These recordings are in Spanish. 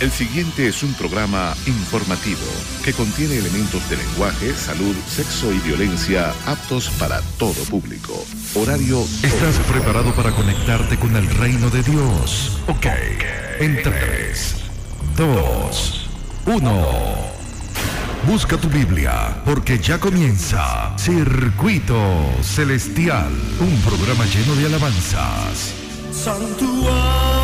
El siguiente es un programa informativo que contiene elementos de lenguaje, salud, sexo y violencia aptos para todo público. Horario. ¿Estás preparado para conectarte con el reino de Dios? Ok. En 3, 2, 1. Busca tu Biblia, porque ya comienza Circuito Celestial, un programa lleno de alabanzas. Santuario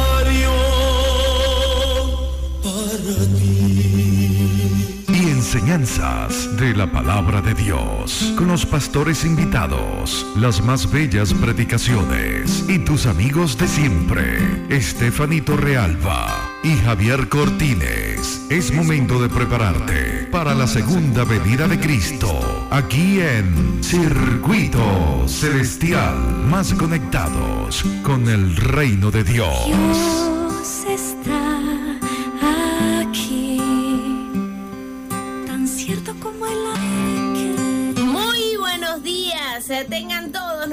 de la palabra de Dios, con los pastores invitados, las más bellas predicaciones y tus amigos de siempre, Estefanito Realba y Javier Cortines. Es momento de prepararte para la segunda venida de Cristo, aquí en Circuito Celestial, más conectados con el reino de Dios.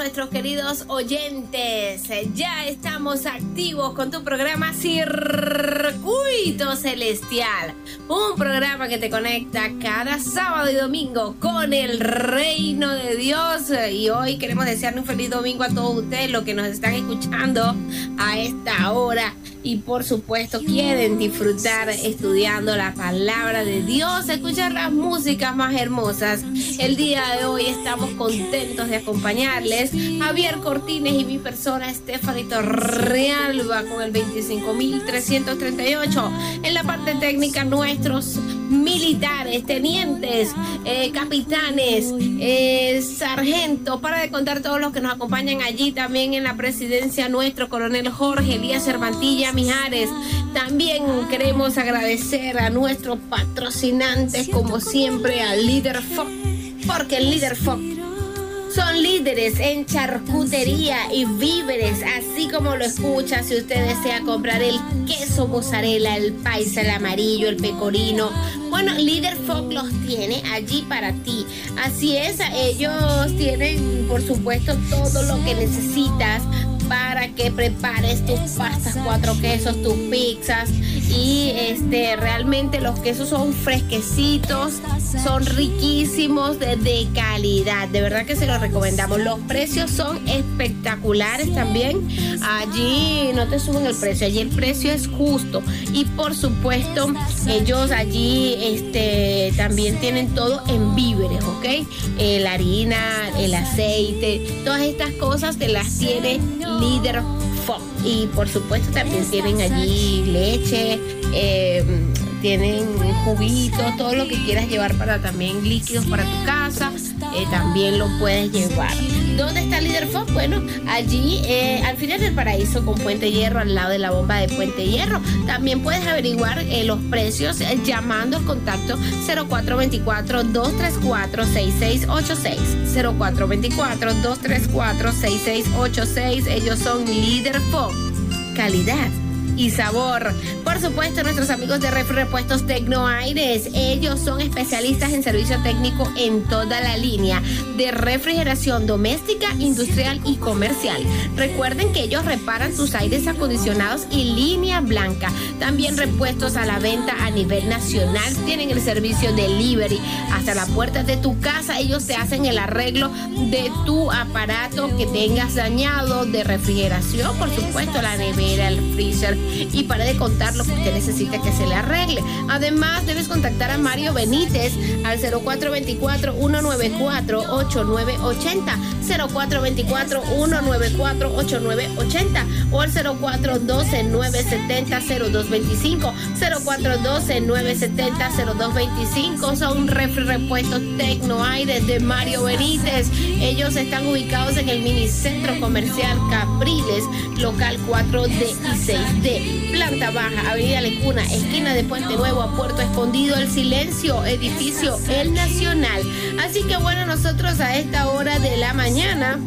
Nuestros queridos oyentes. Eh, Ya estamos activos con tu programa Circuito Celestial, un programa que te conecta cada sábado y domingo con el reino de Dios. Y hoy queremos desearle un feliz domingo a todos ustedes, los que nos están escuchando a esta hora. Y por supuesto quieren disfrutar estudiando la palabra de Dios, escuchar las músicas más hermosas. El día de hoy estamos contentos de acompañarles. Javier Cortines y mi persona, Estefanito Realba, con el 25.338. En la parte técnica, nuestros militares, tenientes, eh, capitanes, eh, sargentos, para de contar todos los que nos acompañan allí también en la presidencia, nuestro coronel Jorge Elías Cervantilla Mijares. También queremos agradecer a nuestros patrocinantes, como siempre, al líder Fox, porque el líder Fox son líderes en charcutería y víveres, así como lo escucha. Si usted desea comprar el queso mozzarella, el paisa, el amarillo, el pecorino, bueno, Líder Fox los tiene allí para ti. Así es, ellos tienen, por supuesto, todo lo que necesitas para que prepares tus pastas cuatro quesos, tus pizzas y este realmente los quesos son fresquecitos, son riquísimos de, calidad, de verdad que se los recomendamos. Los precios son espectaculares también. Allí no te suben el precio, allí el precio es justo y por supuesto ellos allí este también tienen todo en víveres, ¿ok? La harina, el aceite, todas estas cosas te las tiene líder. Y por supuesto también tienen allí leche, eh, tienen juguitos, todo lo que quieras llevar para también líquidos para tu casa, eh, también lo puedes llevar. ¿Dónde está Líder Fox? Bueno, allí eh, al final del paraíso con Puente Hierro, al lado de la bomba de Puente Hierro. También puedes averiguar eh, los precios llamando al contacto 0424-234-6686. 0424-234-6686. Ellos son Líder Fox. Calidad y sabor. Por supuesto, nuestros amigos de Refri Repuestos Tecnoaires. Ellos son especialistas en servicio técnico en toda la línea de refrigeración doméstica, industrial y comercial. Recuerden que ellos reparan sus aires acondicionados y línea blanca. También repuestos a la venta a nivel nacional. Tienen el servicio delivery hasta la puerta de tu casa. Ellos te hacen el arreglo de tu aparato que tengas dañado de refrigeración, por supuesto, la nevera, el freezer y para de contar lo que usted necesita que se le arregle. Además, debes contactar a Mario Benítez al 0424-194-8980, 0424-194-8980 o al 0412-970-0225, 0412-970-0225. Son refri repuestos Tecnoaires de Mario Benítez. Ellos están ubicados en el minicentro comercial Capriles, local 4D y 6D. Planta baja, Avenida Lecuna, esquina de Puente Nuevo a Puerto Escondido, El Silencio, edificio El Nacional. Así que bueno, nosotros a esta hora de la mañana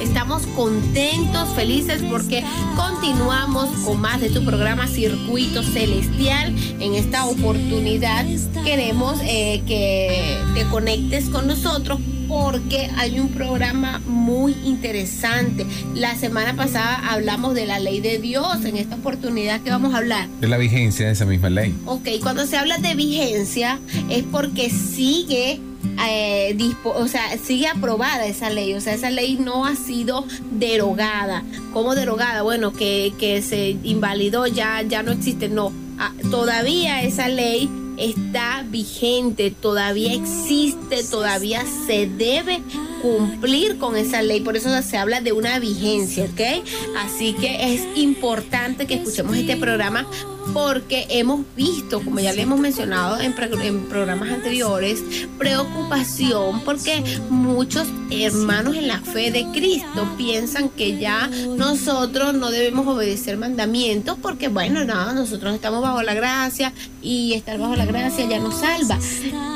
estamos contentos, felices porque continuamos con más de tu programa Circuito Celestial. En esta oportunidad queremos eh, que te conectes con nosotros porque hay un programa muy interesante. La semana pasada hablamos de la ley de Dios. En esta oportunidad que vamos a hablar. De la vigencia de esa misma ley. Ok, cuando se habla de vigencia es porque sigue eh, o sea, sigue aprobada esa ley, o sea, esa ley no ha sido derogada. ¿Cómo derogada? Bueno, que, que se invalidó, ya, ya no existe, no. Ah, todavía esa ley está vigente, todavía existe, todavía se debe cumplir con esa ley. Por eso se habla de una vigencia, ¿ok? Así que es importante que escuchemos este programa porque hemos visto, como ya le hemos mencionado en, programas anteriores, preocupación porque muchos hermanos en la fe de Cristo piensan que ya nosotros no debemos obedecer mandamientos porque, bueno, nada, nosotros estamos bajo la gracia y estar bajo la gracia ya nos salva.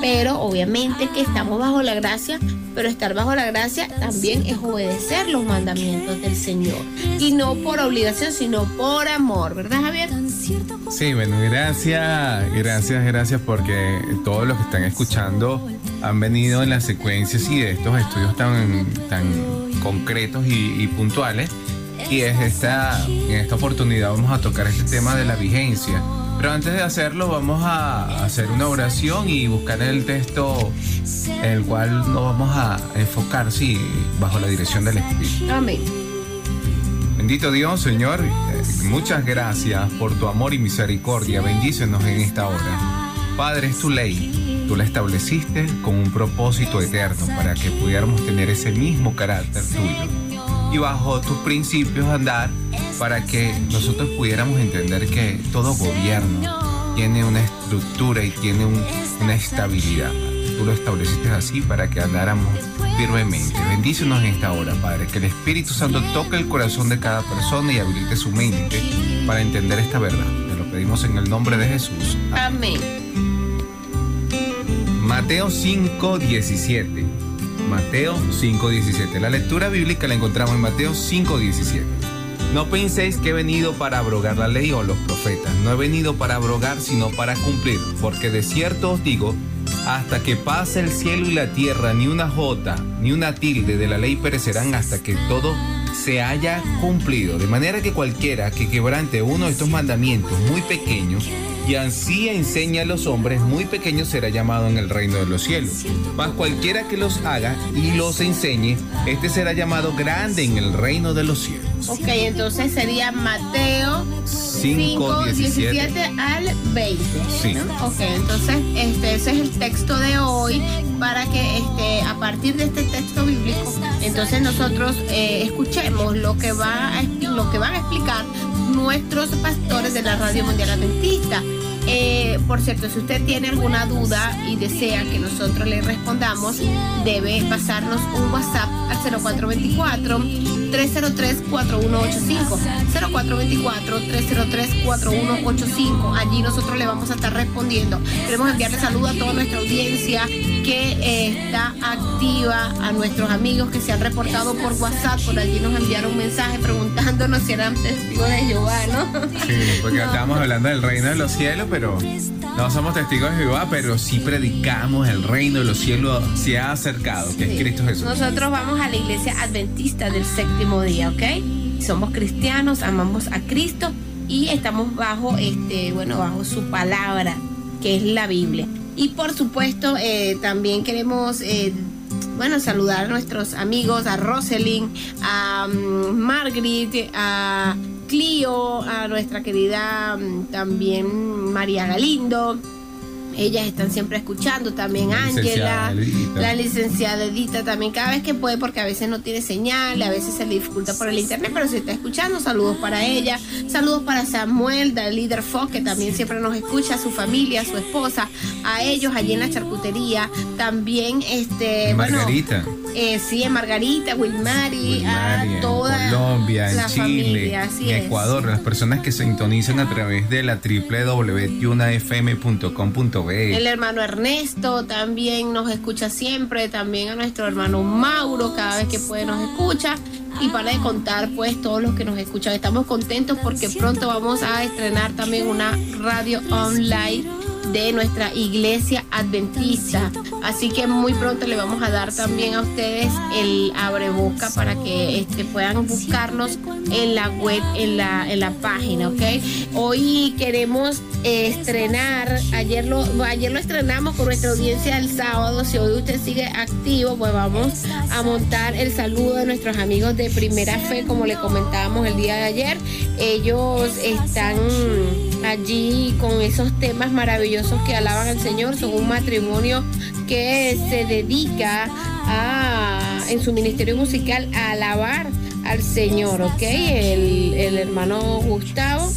Pero obviamente que estamos bajo la gracia, pero estar bajo la gracia también es obedecer los mandamientos del Señor. Y no por obligación, sino por amor, ¿verdad, Javier? Sí, bueno, gracias, gracias, gracias porque todos los que están escuchando han venido en las secuencias y de estos estudios tan, tan concretos y, puntuales. Y es esta, en esta oportunidad vamos a tocar este tema de la vigencia. Pero antes de hacerlo vamos a hacer una oración y buscar el texto en el cual nos vamos a enfocar, sí, bajo la dirección del Espíritu. Amén. Bendito Dios, Señor, muchas gracias por tu amor y misericordia. Bendícenos en esta hora. Padre, es tu ley. Tú la estableciste con un propósito eterno para que pudiéramos tener ese mismo carácter tuyo. Y bajo tus principios andar para que nosotros pudiéramos entender que todo gobierno tiene una estructura y tiene una estabilidad. Tú lo estableciste así para que andáramos firmemente. Bendícenos en esta hora, Padre, que el Espíritu Santo toque el corazón de cada persona y habilite su mente para entender esta verdad. Te lo pedimos en el nombre de Jesús. Amén. Mateo 5:17. Mateo 5:17. La lectura bíblica la encontramos en Mateo 5:17. No penséis que he venido para abrogar la ley o los profetas. No he venido para abrogar, sino para cumplir. Porque de cierto os digo hasta que pase el cielo y la tierra, ni una jota, ni una tilde de la ley perecerán hasta que todo se haya cumplido. De manera que cualquiera que quebrante uno de estos mandamientos muy pequeños y así enseña a los hombres muy pequeños será llamado en el reino de los cielos. Mas cualquiera que los haga y los enseñe, este será llamado grande en el reino de los cielos. Ok, entonces sería Mateo 5, 17, al 20. Sí. Ok, entonces este, ese es el texto de hoy para que este, a partir de este texto bíblico, entonces nosotros eh, escuchemos lo que, va lo que van a explicar nuestros pastores de la Radio Mundial Adventista. Eh, por cierto, si usted tiene alguna duda y desea que nosotros le respondamos, debe pasarnos un WhatsApp al 0424 303 4185 0424 303 4185 allí nosotros le vamos a estar respondiendo. Queremos enviarle saludos a toda nuestra audiencia que eh, está activa a nuestros amigos que se han reportado por WhatsApp. Por allí nos enviaron un mensaje preguntándonos si eran testigos de Jehová ¿no? sí porque estábamos hablando del reino de los cielos pero no somos testigos de Jehová, pero sí predicamos el reino de los cielos se ha acercado, que es Cristo Jesús. Nosotros vamos a la iglesia adventista del séptimo día, ¿ok? Somos cristianos, amamos a Cristo y estamos bajo este, bueno, bajo su palabra, que es la Biblia. Y por supuesto, eh, también queremos eh, bueno, saludar a nuestros amigos, a Roselyn, a um, Margaret, a Clio, a nuestra querida mm, también María Galindo. Ellas están siempre escuchando, también Ángela, la licenciada Edita también, cada vez que puede, porque a veces no tiene señal, a veces se le dificulta por el internet, pero si está escuchando, saludos para ella, saludos para Samuel, del líder Fox, que también siempre nos escucha, a su familia, a su esposa, a ellos allí en la charcutería, también este, Margarita. Eh, sí, en Margarita, Wilmary, a toda Colombia, en Chile, en Ecuador, las personas que se sintonizan a través de la El hermano Ernesto también nos escucha siempre, también a nuestro hermano Mauro, cada vez que puede nos escucha. Y para de contar, pues, todos los que nos escuchan. Estamos contentos porque pronto vamos a estrenar también una radio online de nuestra iglesia adventista. Así que muy pronto le vamos a dar también a ustedes el abreboca para que este, puedan buscarnos en la web, en la, en la página, ¿ok? Hoy queremos estrenar, ayer lo, ayer lo estrenamos con nuestra audiencia el sábado, si hoy usted sigue activo, pues vamos a montar el saludo de nuestros amigos de Primera Fe, como le comentábamos el día de ayer. Ellos están allí con esos temas maravillosos que alaban al Señor, son un matrimonio que se dedica a, en su ministerio musical a alabar al Señor, ¿ok? El hermano Gustavo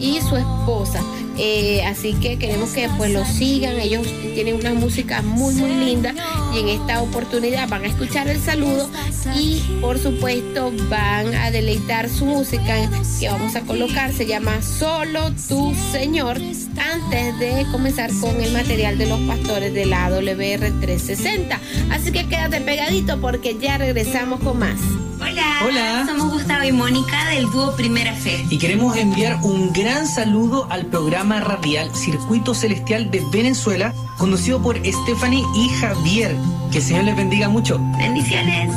y su esposa. Eh, así que queremos que pues lo sigan. Ellos tienen una música muy muy linda y en esta oportunidad van a escuchar el saludo y por supuesto van a deleitar su música que vamos a colocar. Se llama Solo tu Señor antes de comenzar con el material de los pastores de la WR 360. Así que quédate pegadito porque ya regresamos con más. Hola. Hola. Somos Gustavo y Mónica del dúo Primera Fe. Y queremos enviar un gran saludo al programa radial Circuito Celestial de Venezuela, conducido por Stephanie y Javier. Que el Señor les bendiga mucho. Bendiciones.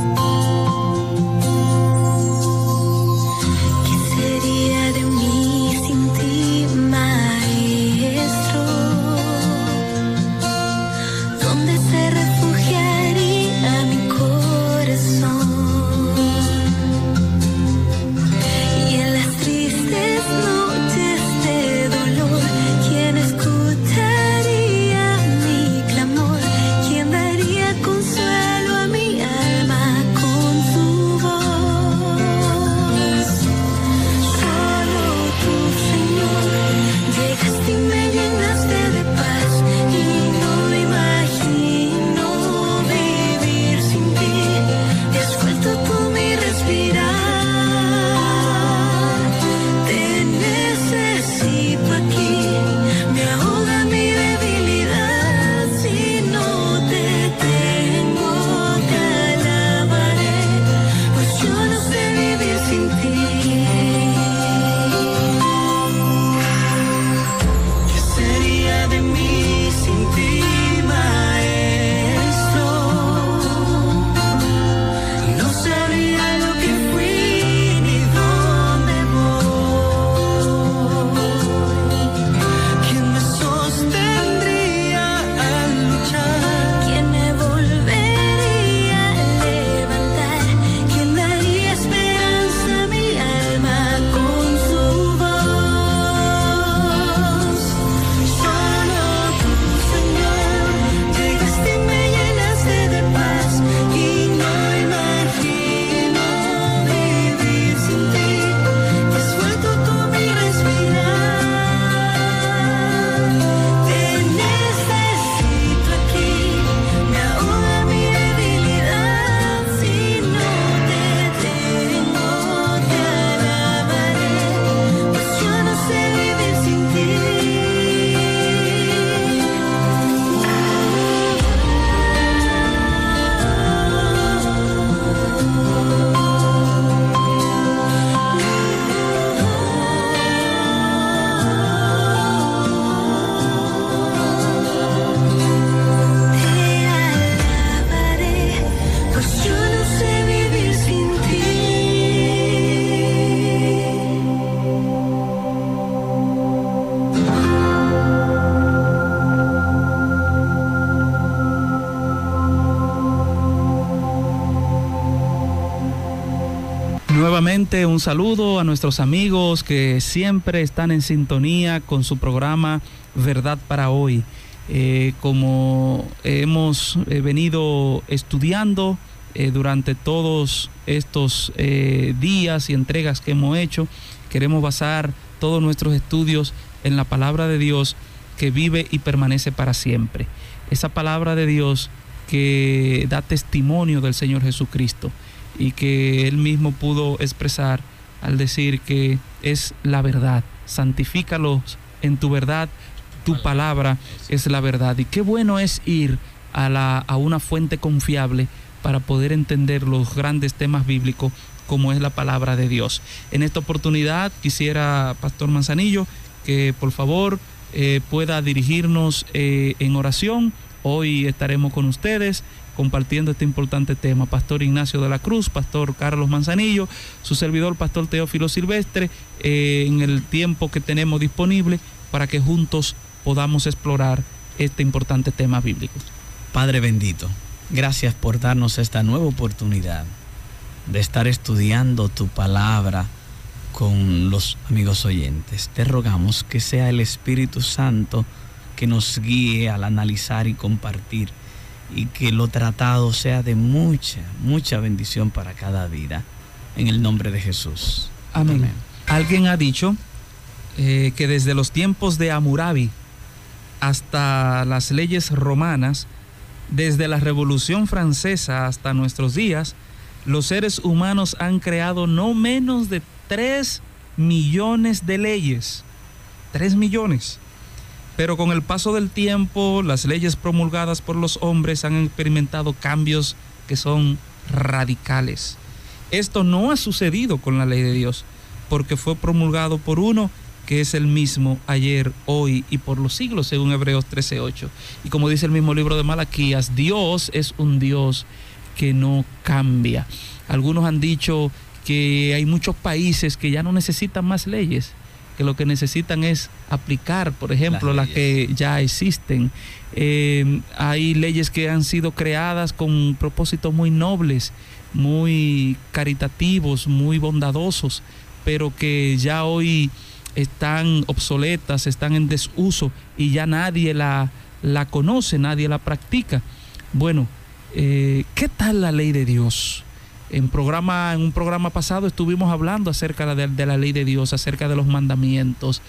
Un saludo a nuestros amigos que siempre están en sintonía con su programa Verdad para hoy. Eh, como hemos eh, venido estudiando eh, durante todos estos días y entregas que hemos hecho, queremos basar todos nuestros estudios en la palabra de Dios que vive y permanece para siempre. Esa palabra de Dios que da testimonio del Señor Jesucristo y que Él mismo pudo expresar al decir que es la verdad. Santifícalos en tu verdad, tu palabra es la verdad. Y qué bueno es ir a, la, a una fuente confiable para poder entender los grandes temas bíblicos como es la palabra de Dios. En esta oportunidad quisiera, Pastor Manzanillo, que por favor eh, pueda dirigirnos eh, en oración. Hoy estaremos con ustedes compartiendo este importante tema. Pastor Ignacio de la Cruz, Pastor Carlos Manzanillo, su servidor, Pastor Teófilo Silvestre, eh, en el tiempo que tenemos disponible para que juntos podamos explorar este importante tema bíblico. Padre bendito, gracias por darnos esta nueva oportunidad de estar estudiando tu palabra con los amigos oyentes. Te rogamos que sea el Espíritu Santo que nos guíe al analizar y compartir y que lo tratado sea de mucha, mucha bendición para cada vida. En el nombre de Jesús. Amén. Alguien ha dicho eh, que desde los tiempos de Hammurabi hasta las leyes romanas, desde la Revolución Francesa hasta nuestros días, los seres humanos han creado no menos de 3 millones de leyes. 3 millones. Pero con el paso del tiempo, las leyes promulgadas por los hombres han experimentado cambios que son radicales. Esto no ha sucedido con la ley de Dios, porque fue promulgado por uno que es el mismo ayer, hoy y por los siglos, según Hebreos 13:8. Y como dice el mismo libro de Malaquías, Dios es un Dios que no cambia. Algunos han dicho que hay muchos países que ya no necesitan más leyes, que lo que necesitan es aplicar, por ejemplo, las, Las que ya existen. Eh, hay leyes que han sido creadas con propósitos muy nobles, muy caritativos, muy bondadosos, pero que ya hoy están obsoletas, están en desuso y ya nadie la, la conoce, nadie la practica. Bueno, eh, ¿qué tal la ley de Dios? En, programa, en un programa pasado estuvimos hablando acerca de, la ley de Dios, acerca de los mandamientos,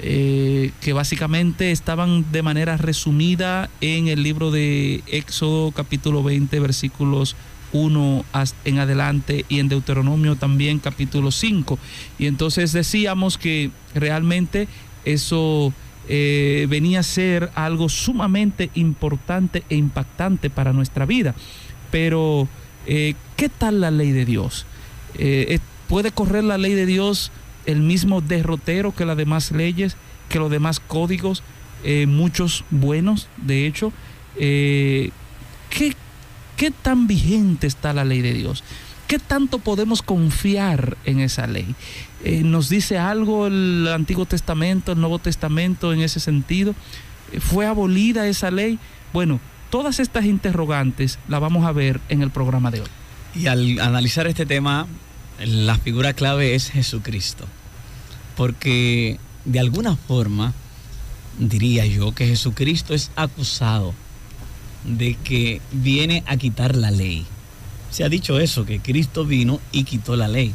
eh, que básicamente estaban de manera resumida en el libro de Éxodo capítulo 20 versículos 1 hasta en adelante y en Deuteronomio también capítulo 5. Y entonces decíamos que realmente eso eh, venía a ser algo sumamente importante e impactante para nuestra vida. Pero, eh, ¿qué tal la ley de Dios? Eh, eh, ¿Puede correr la ley de Dios el mismo derrotero que las demás leyes, que los demás códigos, muchos buenos, de hecho? ¿qué, ¿Qué tan vigente está la ley de Dios? ¿Qué tanto podemos confiar en esa ley? ¿Nos dice algo el Antiguo Testamento, el Nuevo Testamento en ese sentido? ¿Fue abolida esa ley? Bueno, todas estas interrogantes las vamos a ver en el programa de hoy. Y al analizar este tema, la figura clave es Jesucristo. Porque de alguna forma diría yo que Jesucristo es acusado de que viene a quitar la ley. Se ha dicho eso, que Cristo vino y quitó la ley.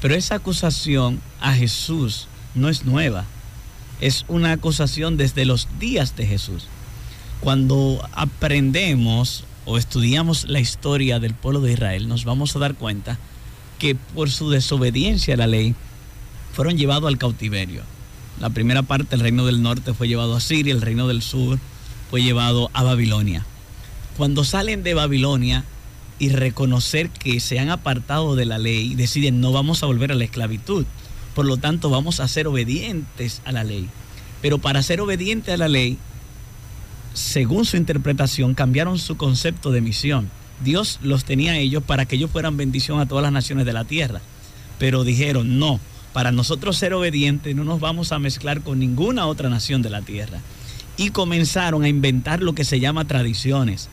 Pero esa acusación a Jesús no es nueva. Es una acusación desde los días de Jesús. Cuando aprendemos o estudiamos la historia del pueblo de Israel, nos vamos a dar cuenta que por su desobediencia a la ley fueron llevados al cautiverio. La primera parte, el reino del norte, fue llevado a Siria, el reino del sur fue llevado a Babilonia. Cuando salen de Babilonia y reconocer que se han apartado de la ley, deciden no vamos a volver a la esclavitud. Por lo tanto, vamos a ser obedientes a la ley. Pero para ser obediente a la ley, según su interpretación, cambiaron su concepto de misión. Dios los tenía a ellos para que ellos fueran bendición a todas las naciones de la tierra. Pero dijeron, no, para nosotros ser obedientes no nos vamos a mezclar con ninguna otra nación de la tierra. Y comenzaron a inventar lo que se llama tradiciones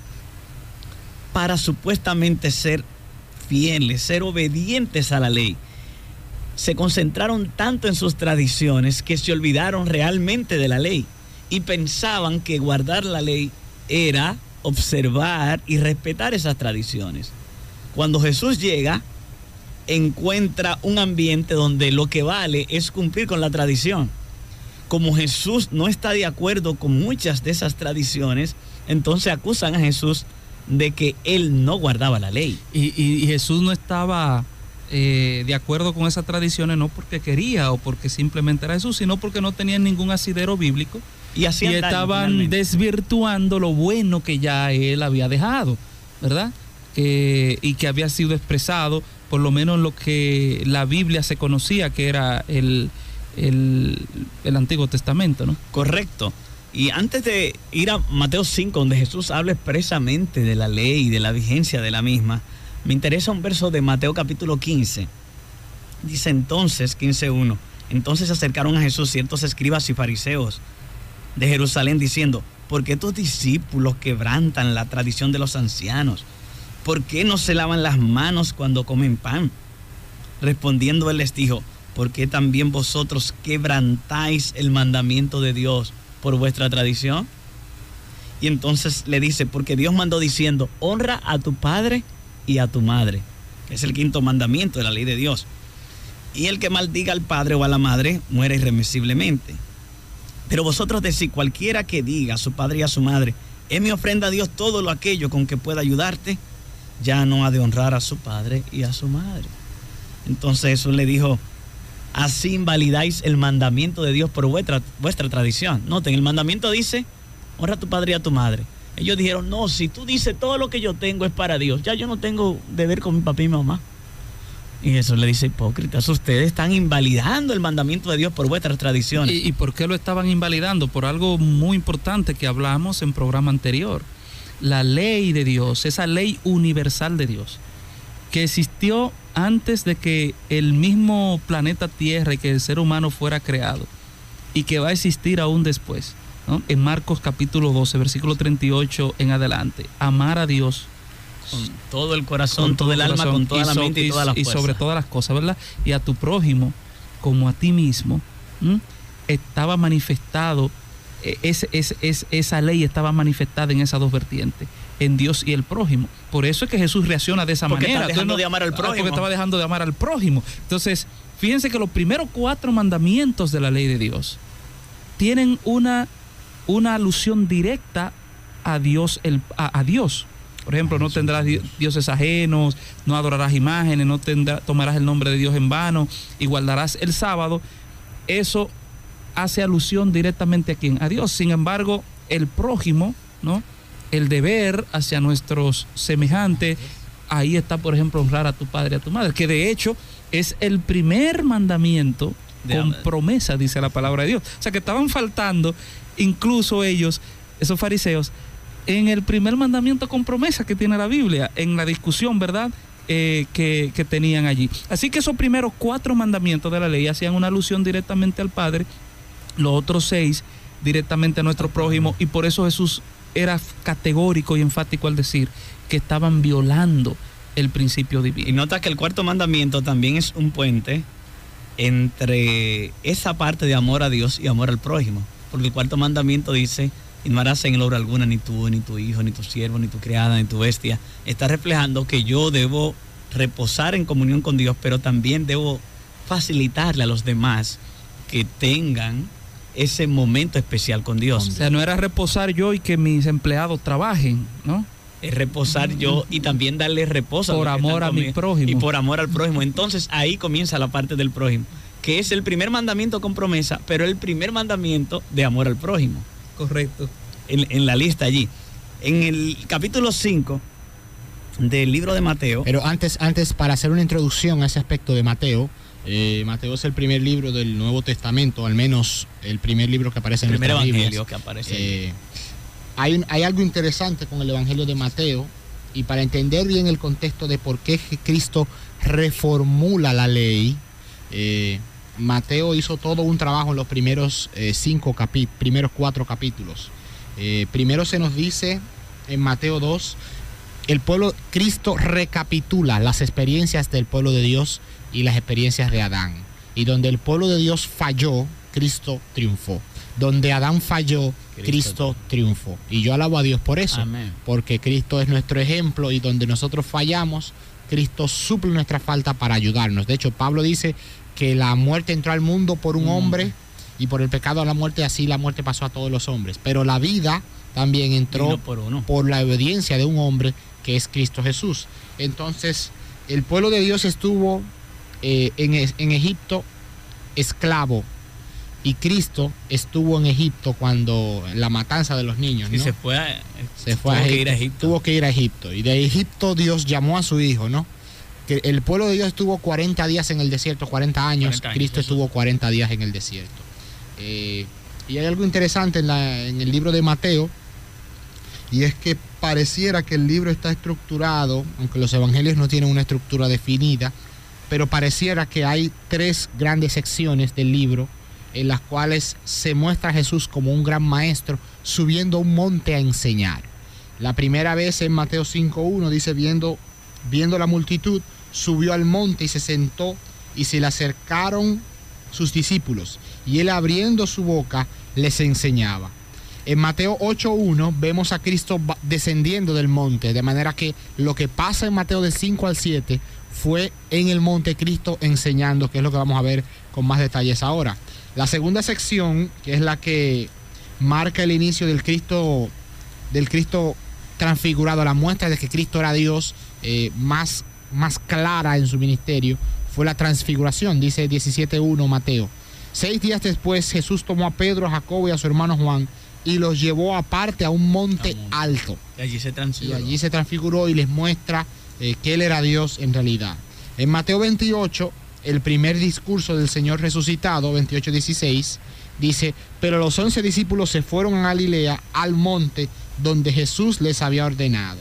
para supuestamente ser fieles, ser obedientes a la ley. Se concentraron tanto en sus tradiciones que se olvidaron realmente de la ley y pensaban que guardar la ley era observar y respetar esas tradiciones. Cuando Jesús llega, encuentra un ambiente donde lo que vale es cumplir con la tradición. Como Jesús no está de acuerdo con muchas de esas tradiciones, entonces acusan a Jesús de que él no guardaba la ley. Y, Jesús no estaba eh, de acuerdo con esas tradiciones, no porque quería o porque simplemente era Jesús, sino porque no tenían ningún asidero bíblico Y hacían estaban desvirtuando lo bueno que ya él había dejado, ¿verdad? Que- y que había sido expresado, por lo menos lo que la Biblia se conocía, que era el, el, el Antiguo Testamento, ¿no? Correcto. Y antes de ir a Mateo 5, donde Jesús habla expresamente de la ley y de la vigencia de la misma, me interesa un verso de Mateo capítulo 15. Dice entonces, 15.1, entonces se acercaron a Jesús ciertos escribas y fariseos de Jerusalén diciendo, ¿por qué tus discípulos quebrantan la tradición de los ancianos? ¿Por qué no se lavan las manos cuando comen pan? Respondiendo él les dijo, ¿por qué también vosotros quebrantáis el mandamiento de Dios por vuestra tradición? Y entonces le dice, porque Dios mandó diciendo, honra a tu padre y a tu madre, que es el quinto mandamiento de la ley de Dios. Y el que maldiga al padre o a la madre muere irremisiblemente. Pero vosotros decís, cualquiera que diga a su padre y a su madre, es mi ofrenda a Dios todo lo aquello con que pueda ayudarte, ya no ha de honrar a su padre y a su madre. Entonces Jesús le dijo, así invalidáis el mandamiento de Dios por vuestra, vuestra tradición. Noten, el mandamiento dice, honra a tu padre y a tu madre. Ellos dijeron, no, si tú dices todo lo que yo tengo es para Dios, ya yo no tengo deber con mi papá y mi mamá. Y Jesús le dice, hipócritas, ustedes están invalidando el mandamiento de Dios por vuestras tradiciones. ¿Y, por qué lo estaban invalidando? Por algo muy importante que hablamos en programa anterior. La ley de Dios, esa ley universal de Dios, que existió antes de que el mismo planeta Tierra y que el ser humano fuera creado, y que va a existir aún después. En Marcos capítulo 12, versículo 38 en adelante. Amar a Dios con todo el corazón, con todo, el alma, con toda la so- mente y, y- todas las y fuerzas. sobre todas las cosas, ¿verdad? Y a tu prójimo como a ti mismo, ¿m? estaba manifestado, es, es- es- esa ley estaba manifestada en esas dos vertientes, en Dios y el prójimo. Por eso es que Jesús reacciona de esa Porque manera. está dejando de amar al ah, prójimo. Porque estaba dejando de amar al prójimo. Entonces, fíjense que los primeros cuatro mandamientos de la ley de Dios tienen una, una alusión directa a Dios, el, a, a Dios. Por ejemplo, no tendrás di- dioses ajenos, no adorarás imágenes, no tendrá- tomarás el nombre de Dios en vano y guardarás el sábado. Eso hace alusión directamente a quién? A Dios. Sin embargo, el prójimo, ¿no? El deber hacia nuestros semejantes, ahí está, por ejemplo, honrar a tu padre y a tu madre, que de hecho es el primer mandamiento De con promesa, dice la palabra de Dios. O sea que estaban faltando, incluso ellos, esos fariseos, en el primer mandamiento con promesa que tiene la Biblia, en la discusión, ¿verdad? Eh, que, que tenían allí. Así que esos primeros cuatro mandamientos de la ley hacían una alusión directamente al Padre, los otros seis directamente a nuestro prójimo, y por eso Jesús era categórico y enfático al decir que estaban violando el principio Y divino. nota que el cuarto mandamiento también es un puente entre esa parte de amor a Dios y amor al prójimo. Porque el cuarto mandamiento dice, y no harás en obra alguna ni tú, ni tu hijo, ni tu siervo, ni tu criada, ni tu bestia. Está reflejando que yo debo reposar en comunión con Dios, pero también debo facilitarle a los demás que tengan ese momento especial con Dios. O sea, no era reposar yo y que mis empleados trabajen, ¿no? es reposar yo y también darle reposo Por amor a mi prójimo. y por amor al prójimo entonces ahí comienza la parte del prójimo que es el primer mandamiento con promesa pero el primer mandamiento de amor al prójimo Correcto. en, en la lista allí en el capítulo 5 del libro de Mateo Pero antes, antes, para hacer una introducción a ese aspecto de Mateo, eh, Mateo es el primer libro del Nuevo Testamento, al menos el primer libro que aparece el en primer nuestras Biblias. evangelio que aparece. Eh, hay, hay algo interesante con el Evangelio de Mateo y para entender bien el contexto de por qué Cristo reformula la ley, eh, Mateo hizo todo un trabajo en los primeros eh, cinco capi- primeros cuatro capítulos. Eh, primero se nos dice en Mateo 2, el pueblo, Cristo recapitula las experiencias del pueblo de Dios y las experiencias de Adán. Y donde el pueblo de Dios falló, Cristo triunfó. Donde Adán falló, Cristo Cristo, triunfó. Y yo alabo a Dios por eso. Amén. Porque Cristo es nuestro ejemplo y donde nosotros fallamos, Cristo suple nuestra falta para ayudarnos. De hecho, Pablo dice que la muerte entró al mundo por un Un hombre y por el pecado a la muerte, así la muerte pasó a todos los hombres. Pero la vida también entró por uno por la obediencia de un hombre que es Cristo Jesús. Entonces, el pueblo de Dios estuvo eh, en, en Egipto esclavo y Cristo estuvo en Egipto cuando la matanza de los niños. y se fue a, se fue tuvo a que Egipto, ir a Egipto Tuvo que ir a Egipto. Y de Egipto Dios llamó a su hijo, ¿no? El pueblo de Dios estuvo 40 días en el desierto, 40 años, 40 años, Cristo estuvo 40 días en el desierto. Eh, y hay algo interesante en, la- en el libro de Mateo, y es que pareciera que el libro está estructurado, aunque los evangelios no tienen una estructura definida, pero pareciera que hay tres grandes secciones del libro en las cuales se muestra a Jesús como un gran maestro subiendo a un monte a enseñar. La primera vez en Mateo 5.1 dice, viendo, viendo la multitud, subió al monte y se sentó y se le acercaron sus discípulos y él abriendo su boca les enseñaba. En Mateo 8.1 vemos a Cristo descendiendo del monte, de manera que lo que pasa en Mateo de 5 al 7 fue en el monte Cristo enseñando, que es lo que vamos a ver con más detalles ahora. La segunda sección, que es la que marca el inicio del Cristo, del Cristo transfigurado, la muestra de que Cristo era Dios eh, más, más clara en su ministerio, fue la transfiguración, dice 17.1 Mateo. Seis días después Jesús tomó a Pedro, a Jacobo y a su hermano Juan y los llevó aparte a un monte alto. Y allí se Y transfiguró. allí se transfiguró y les muestra eh, que Él era Dios en realidad. En Mateo 28, el primer discurso del Señor resucitado, 28-16, dice, pero los once discípulos se fueron a Galilea, al monte donde Jesús les había ordenado.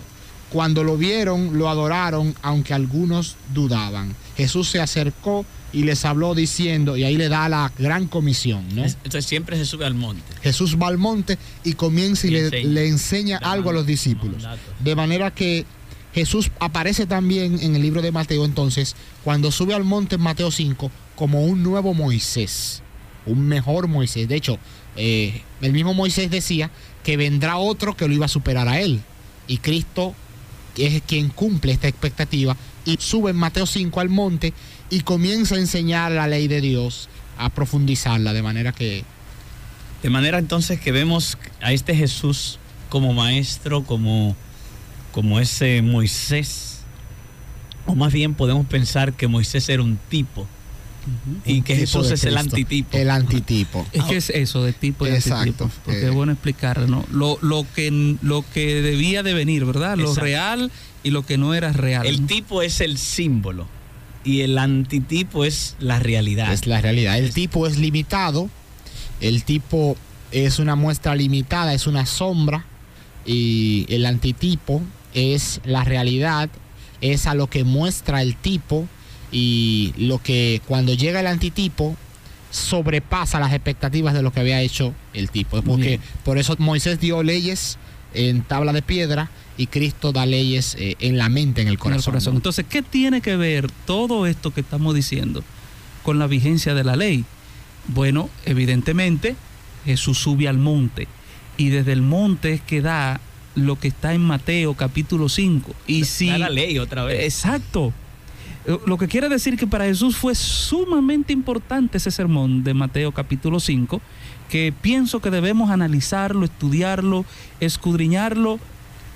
Cuando lo vieron, lo adoraron, aunque algunos dudaban. Jesús se acercó y les habló diciendo, y ahí le da la gran comisión, ¿no? Es- Entonces siempre se sube al monte. Jesús va al monte y comienza y Y le, enseña. le enseña Da algo a los discípulos. De manera que Jesús aparece también en el libro de Mateo entonces, cuando sube al monte en Mateo 5, como un nuevo Moisés, un mejor Moisés. De hecho, eh, el mismo Moisés decía que vendrá otro que lo iba a superar a él. Y Cristo es quien cumple esta expectativa y sube en Mateo 5 al monte y comienza a enseñar la ley de Dios, a profundizarla, de manera que De manera entonces que vemos a este Jesús como maestro, como, como ese Moisés. O más bien podemos pensar que Moisés era un tipo y que Jesús de es el antitipo. El antitipo. Es que es eso de tipo y Exacto. antitipo, porque Eh. es bueno explicarlo, ¿no? Lo, lo, que, lo que debía de venir, ¿verdad? Lo Exacto. real y lo que no era real. El tipo es el símbolo y el antitipo es la realidad. Es la realidad. El tipo es limitado, el tipo es una muestra limitada, es una sombra, y el antitipo es la realidad, es a lo que muestra el tipo, y lo que cuando llega el antitipo sobrepasa las expectativas de lo que había hecho el tipo. Es porque Bien. por eso Moisés dio leyes en tabla de piedra y Cristo da leyes eh, en la mente, en el en el corazón. corazón. Entonces, ¿qué tiene que ver todo esto que estamos diciendo con la vigencia de la ley? Bueno, evidentemente Jesús sube al monte y desde el monte es que da lo que está en Mateo capítulo 5. Y si Da la ley otra vez. Exacto. Lo que quiere decir que para Jesús fue sumamente importante ese sermón de Mateo capítulo 5, que pienso que debemos analizarlo, estudiarlo, escudriñarlo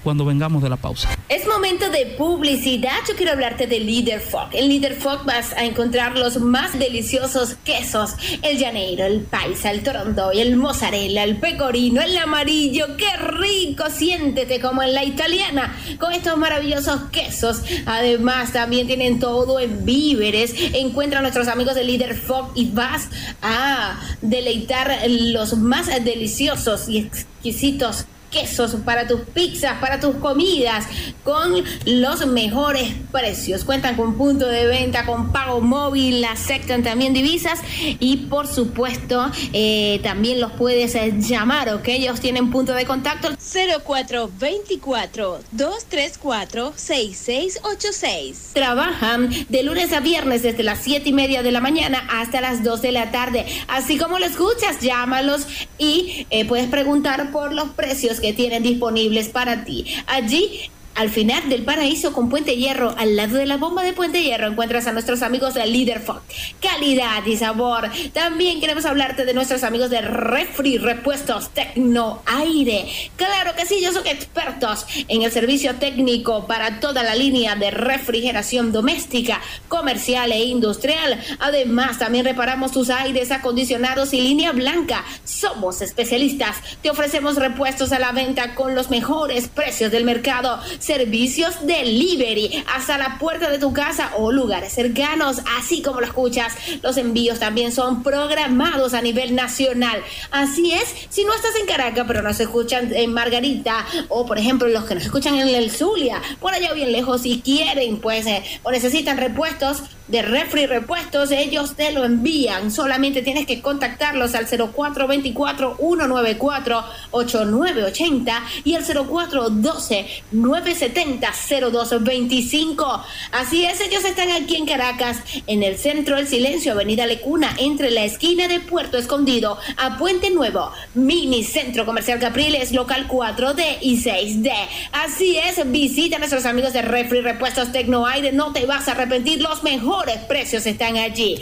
cuando vengamos de la pausa. Es momento de publicidad. Yo quiero hablarte de Leader Fog. En Leader Fog vas a encontrar los más deliciosos quesos: el llanero, el paisa, el toronto, el mozzarella, el pecorino, el amarillo. ¡Qué rico! Siéntete como en la italiana con estos maravillosos quesos. Además, también tienen todo en víveres. Encuentra a nuestros amigos de Leader Fog y vas a deleitar los más deliciosos y exquisitos quesos para tus pizzas, para tus comidas, con los mejores precios. Cuentan con punto de venta, con pago móvil, aceptan también divisas y por supuesto eh, también los puedes eh, llamar, ¿ok? Ellos tienen punto de contacto 0424 234 6686. Trabajan de lunes a viernes desde las 7 y media de la mañana hasta las 2 de la tarde. Así como lo escuchas, llámalos y eh, puedes preguntar por los precios que tienen disponibles para ti. Allí al final del paraíso con Puente Hierro, al lado de la bomba de Puente Hierro, encuentras a nuestros amigos de Leader Food. Calidad y sabor. También queremos hablarte de nuestros amigos de Refri Repuestos Tecno Aire. Claro que sí, ellos son expertos en el servicio técnico para toda la línea de refrigeración doméstica, comercial e industrial. Además, también reparamos tus aires acondicionados y línea blanca. Somos especialistas. Te ofrecemos repuestos a la venta con los mejores precios del mercado. Servicios delivery hasta la puerta de tu casa o lugares cercanos, así como lo escuchas. Los envíos también son programados a nivel nacional. Así es, si no estás en Caracas, pero nos escuchan en Margarita, o por ejemplo los que nos escuchan en el Zulia, por allá bien lejos, y quieren, pues, eh, o necesitan repuestos de refri repuestos, ellos te lo envían. Solamente tienes que contactarlos al 0424-194-8980 y el 0412-970-0225. Así es, ellos están aquí en Caracas, en el centro del silencio, Avenida Lecuna, entre la esquina de Puerto Escondido a Puente Nuevo, Mini Centro Comercial Capriles, local 4D y 6D. Así es, visita a nuestros amigos de Refri Repuestos Tecnoaire, no te vas a arrepentir, los mejores precios están allí.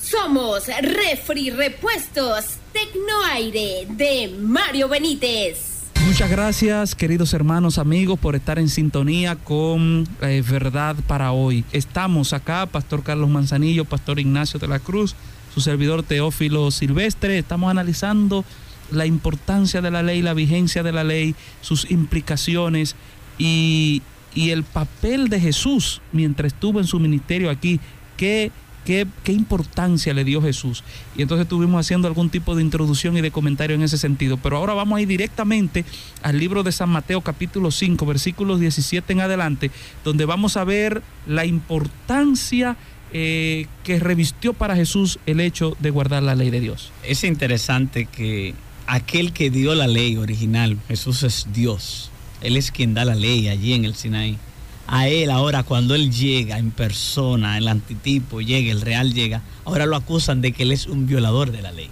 Somos Refri Repuestos Tecnoaire de Mario Benítez. Muchas gracias, queridos hermanos, amigos, por estar en sintonía con eh, Verdad para hoy. Estamos acá, Pastor Carlos Manzanillo, Pastor Ignacio de la Cruz, su servidor Teófilo Silvestre. Estamos analizando la importancia de la ley, la vigencia de la ley, sus implicaciones y, y el papel de Jesús mientras estuvo en su ministerio aquí. ¿Qué qué, qué importancia le dio Jesús. Y entonces estuvimos haciendo algún tipo de introducción y de comentario en ese sentido. Pero ahora vamos a ir directamente al libro de San Mateo capítulo 5, versículos 17 en adelante, donde vamos a ver la importancia eh, que revistió para Jesús el hecho de guardar la ley de Dios. Es interesante que aquel que dio la ley original, Jesús es Dios. Él es quien da la ley allí en el Sinaí. A él ahora cuando él llega en persona, el antitipo llega, el real llega, ahora lo acusan de que él es un violador de la ley.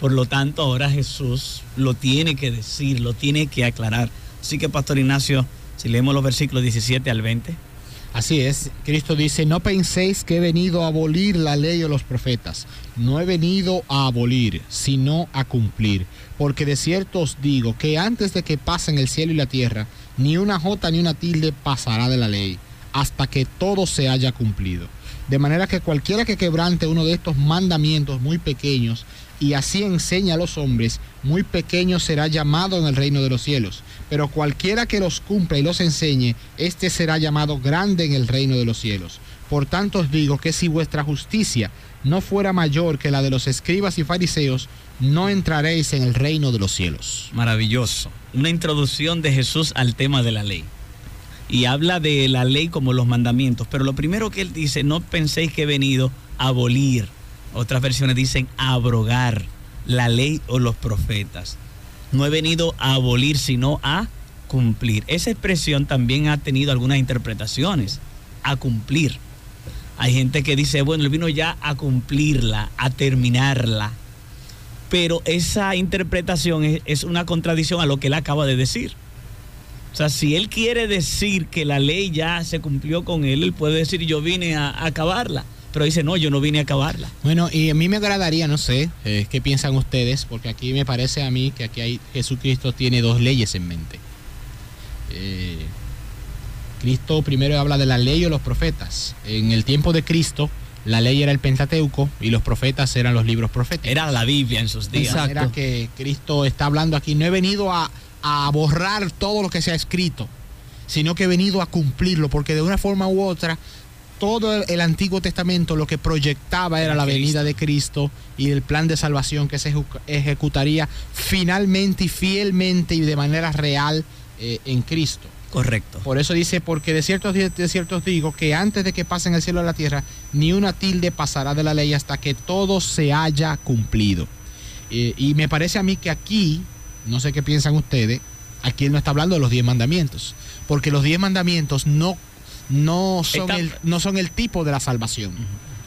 Por lo tanto, ahora Jesús lo tiene que decir, lo tiene que aclarar. Así que, Pastor Ignacio, si leemos los versículos 17 al 20. Así es, Cristo dice, no penséis que he venido a abolir la ley o los profetas. No he venido a abolir, sino a cumplir. Porque de cierto os digo que antes de que pasen el cielo y la tierra, ni una jota ni una tilde pasará de la ley, hasta que todo se haya cumplido. De manera que cualquiera que quebrante uno de estos mandamientos muy pequeños y así enseña a los hombres, muy pequeño será llamado en el reino de los cielos. Pero cualquiera que los cumpla y los enseñe, éste será llamado grande en el reino de los cielos. Por tanto os digo que si vuestra justicia no fuera mayor que la de los escribas y fariseos, no entraréis en el reino de los cielos. Maravilloso. Una introducción de Jesús al tema de la ley. Y habla de la ley como los mandamientos. Pero lo primero que él dice, no penséis que he venido a abolir. Otras versiones dicen abrogar la ley o los profetas. No he venido a abolir, sino a cumplir. Esa expresión también ha tenido algunas interpretaciones. A cumplir. Hay gente que dice, bueno, él vino ya a cumplirla, a terminarla. Pero esa interpretación es, una contradicción a lo que él acaba de decir. O sea, si él quiere decir que la ley ya se cumplió con él, él puede decir yo vine a acabarla. Pero dice, no, yo no vine a acabarla. Bueno, y a mí me agradaría, no sé, eh, qué piensan ustedes, porque aquí me parece a mí que aquí hay, Jesucristo tiene dos leyes en mente. Eh, Cristo primero habla de la ley o los profetas. En el tiempo de Cristo, la ley era el Pentateuco y los profetas eran los libros proféticos. Era la Biblia en sus días. De manera que Cristo está hablando aquí. No he venido a, a borrar todo lo que se ha escrito, sino que he venido a cumplirlo, porque de una forma u otra, todo el, el Antiguo Testamento lo que proyectaba era la venida de Cristo y el plan de salvación que se ejecu- ejecutaría finalmente y fielmente y de manera real eh, en Cristo. Correcto. Por eso dice, porque de ciertos, de ciertos digo que antes de que pasen el cielo y la tierra, ni una tilde pasará de la ley hasta que todo se haya cumplido. Eh, y me parece a mí que aquí, no sé qué piensan ustedes, aquí él no está hablando de los diez mandamientos, porque los diez mandamientos no, no, son, el, no son el tipo de la salvación.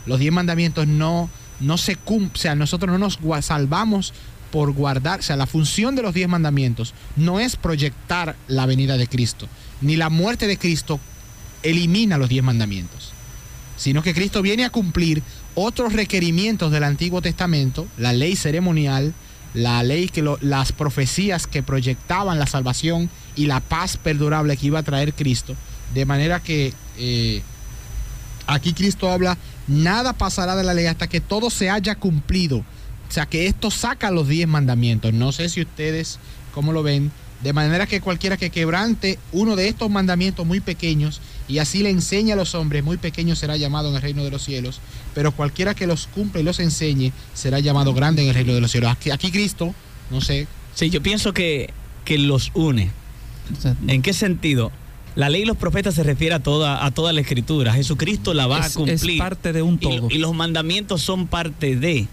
Los diez mandamientos no, no se cumplen, o sea, nosotros no nos salvamos por guardar, o sea, la función de los diez mandamientos no es proyectar la venida de Cristo, ni la muerte de Cristo elimina los diez mandamientos, sino que Cristo viene a cumplir otros requerimientos del Antiguo Testamento, la ley ceremonial, la ley que lo- las profecías que proyectaban la salvación y la paz perdurable que iba a traer Cristo, de manera que eh, aquí Cristo habla, nada pasará de la ley hasta que todo se haya cumplido. O sea que esto saca los diez mandamientos. No sé si ustedes, ¿cómo lo ven? De manera que cualquiera que quebrante uno de estos mandamientos muy pequeños y así le enseña a los hombres, muy pequeño será llamado en el reino de los cielos, pero cualquiera que los cumpla y los enseñe será llamado grande en el reino de los cielos. Aquí, aquí Cristo, no sé. Sí, yo pienso que, que los une. ¿En qué sentido? La ley y los profetas se refiere a toda, a toda la escritura. Jesucristo la va Es- a es cumplir. parte de un Y todo. Y, los mandamientos son parte de.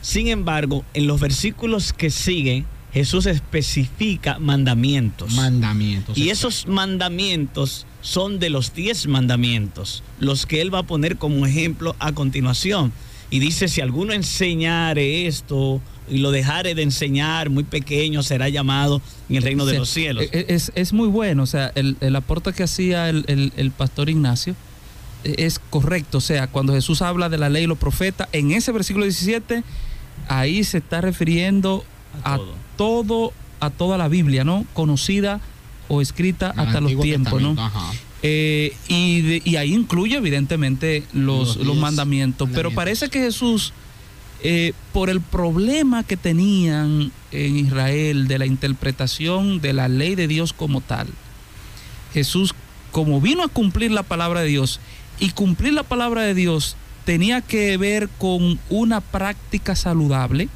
Sin embargo, en los versículos que siguen, Jesús especifica mandamientos. Mandamientos. Y esos mandamientos son de los diez mandamientos, los que él va a poner como ejemplo a continuación. Y dice, si alguno enseñare esto y lo dejare de enseñar muy pequeño, será llamado en el reino de Sí, los cielos. e- Es, es muy bueno, o sea, el, el aporte que hacía el, el- el pastor Ignacio eh, es correcto, o sea, cuando Jesús habla de la ley y los profetas, en ese versículo 17, ahí se está refiriendo A a, todo. todo, a toda la Biblia, ¿no? Conocida o escrita El hasta los tiempos, ¿no? Ajá. Eh, y, de- y ahí incluye evidentemente los, Los mandamientos, pero parece que Jesús, eh, por el problema que tenían en Israel de la interpretación de la ley de Dios como tal, Jesús, como vino a cumplir la palabra de Dios, y cumplir la palabra de Dios tenía que ver con una práctica saludable,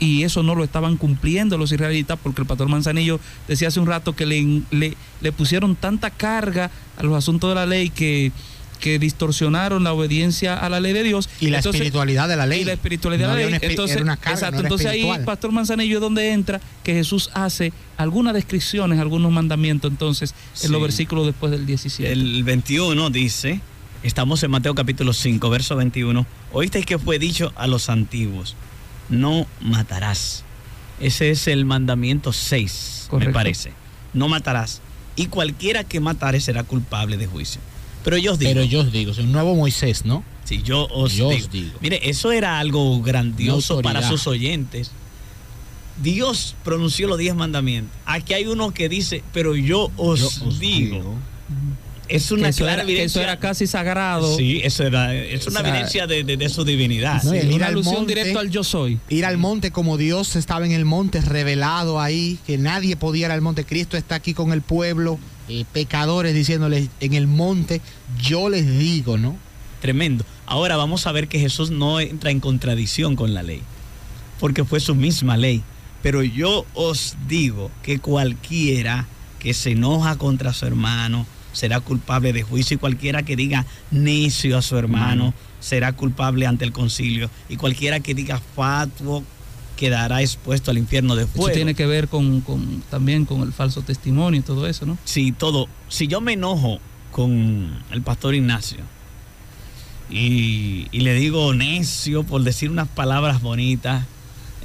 y eso no lo estaban cumpliendo los israelitas porque el pastor Manzanillo decía hace un rato que le, le, le pusieron tanta carga a los asuntos de la ley que, que distorsionaron la obediencia a la ley de Dios. Y la Entonces, espiritualidad de la ley. y la espiritualidad No de la ley. Entonces, era una carga, exacto, no era entonces ahí. Pastor Manzanillo, es donde entra que Jesús hace algunas descripciones, algunos mandamientos, entonces, en los Sí. versículos después del 17. El 21 dice, estamos en Mateo capítulo 5, verso 21, oísteis que fue dicho a los antiguos, no matarás. Ese es el mandamiento 6, me parece. No matarás. Y cualquiera que matare será culpable de juicio. Pero yo os digo, Pero yo os digo, es un nuevo Moisés, ¿no? si yo os, yo os digo, mire, eso era algo grandioso para sus oyentes. Dios pronunció los diez mandamientos. Aquí hay uno que dice, pero yo os, Yo os digo. digo. Es una eso, clara era, que eso evidencia. era casi sagrado. Sí, eso era, es una O sea, evidencia de, de- de su divinidad. No, el ir una al alusión monte- directo al yo soy. Ir al monte como Dios estaba en el monte, revelado ahí, que nadie podía ir al monte. Cristo está aquí con el pueblo, eh, pecadores diciéndoles en el monte, yo les digo, ¿no? Tremendo. Ahora vamos a ver que Jesús no entra en contradicción con la ley, porque fue su misma ley. Pero yo os digo que cualquiera que se enoja contra su hermano será culpable de juicio y cualquiera que diga necio a su hermano será culpable ante el concilio y cualquiera que diga fatuo quedará expuesto al infierno de Eso fuego. tiene que ver con, con- también con el falso testimonio y todo eso, ¿no? si todo, si yo me enojo con el pastor Ignacio y, y le digo necio por decir unas palabras bonitas,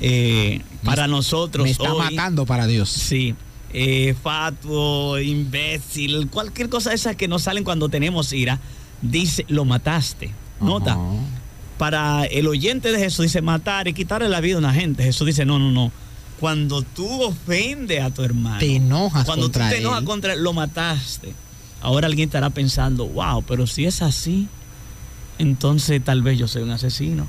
eh, para nosotros Me está hoy, matando para Dios. sí, eh, fatuo, imbécil, cualquier cosa de esas que nos salen cuando tenemos ira, dice, lo mataste. Nota, Ajá. Para el oyente de Jesús dice matar y quitarle la vida a una gente. Jesús dice, no, no, no. Cuando tú ofendes a tu hermano, Te enojas cuando contra tú te enojas él. contra él, lo mataste. Ahora alguien estará pensando, wow, pero si es así, entonces tal vez yo soy un asesino.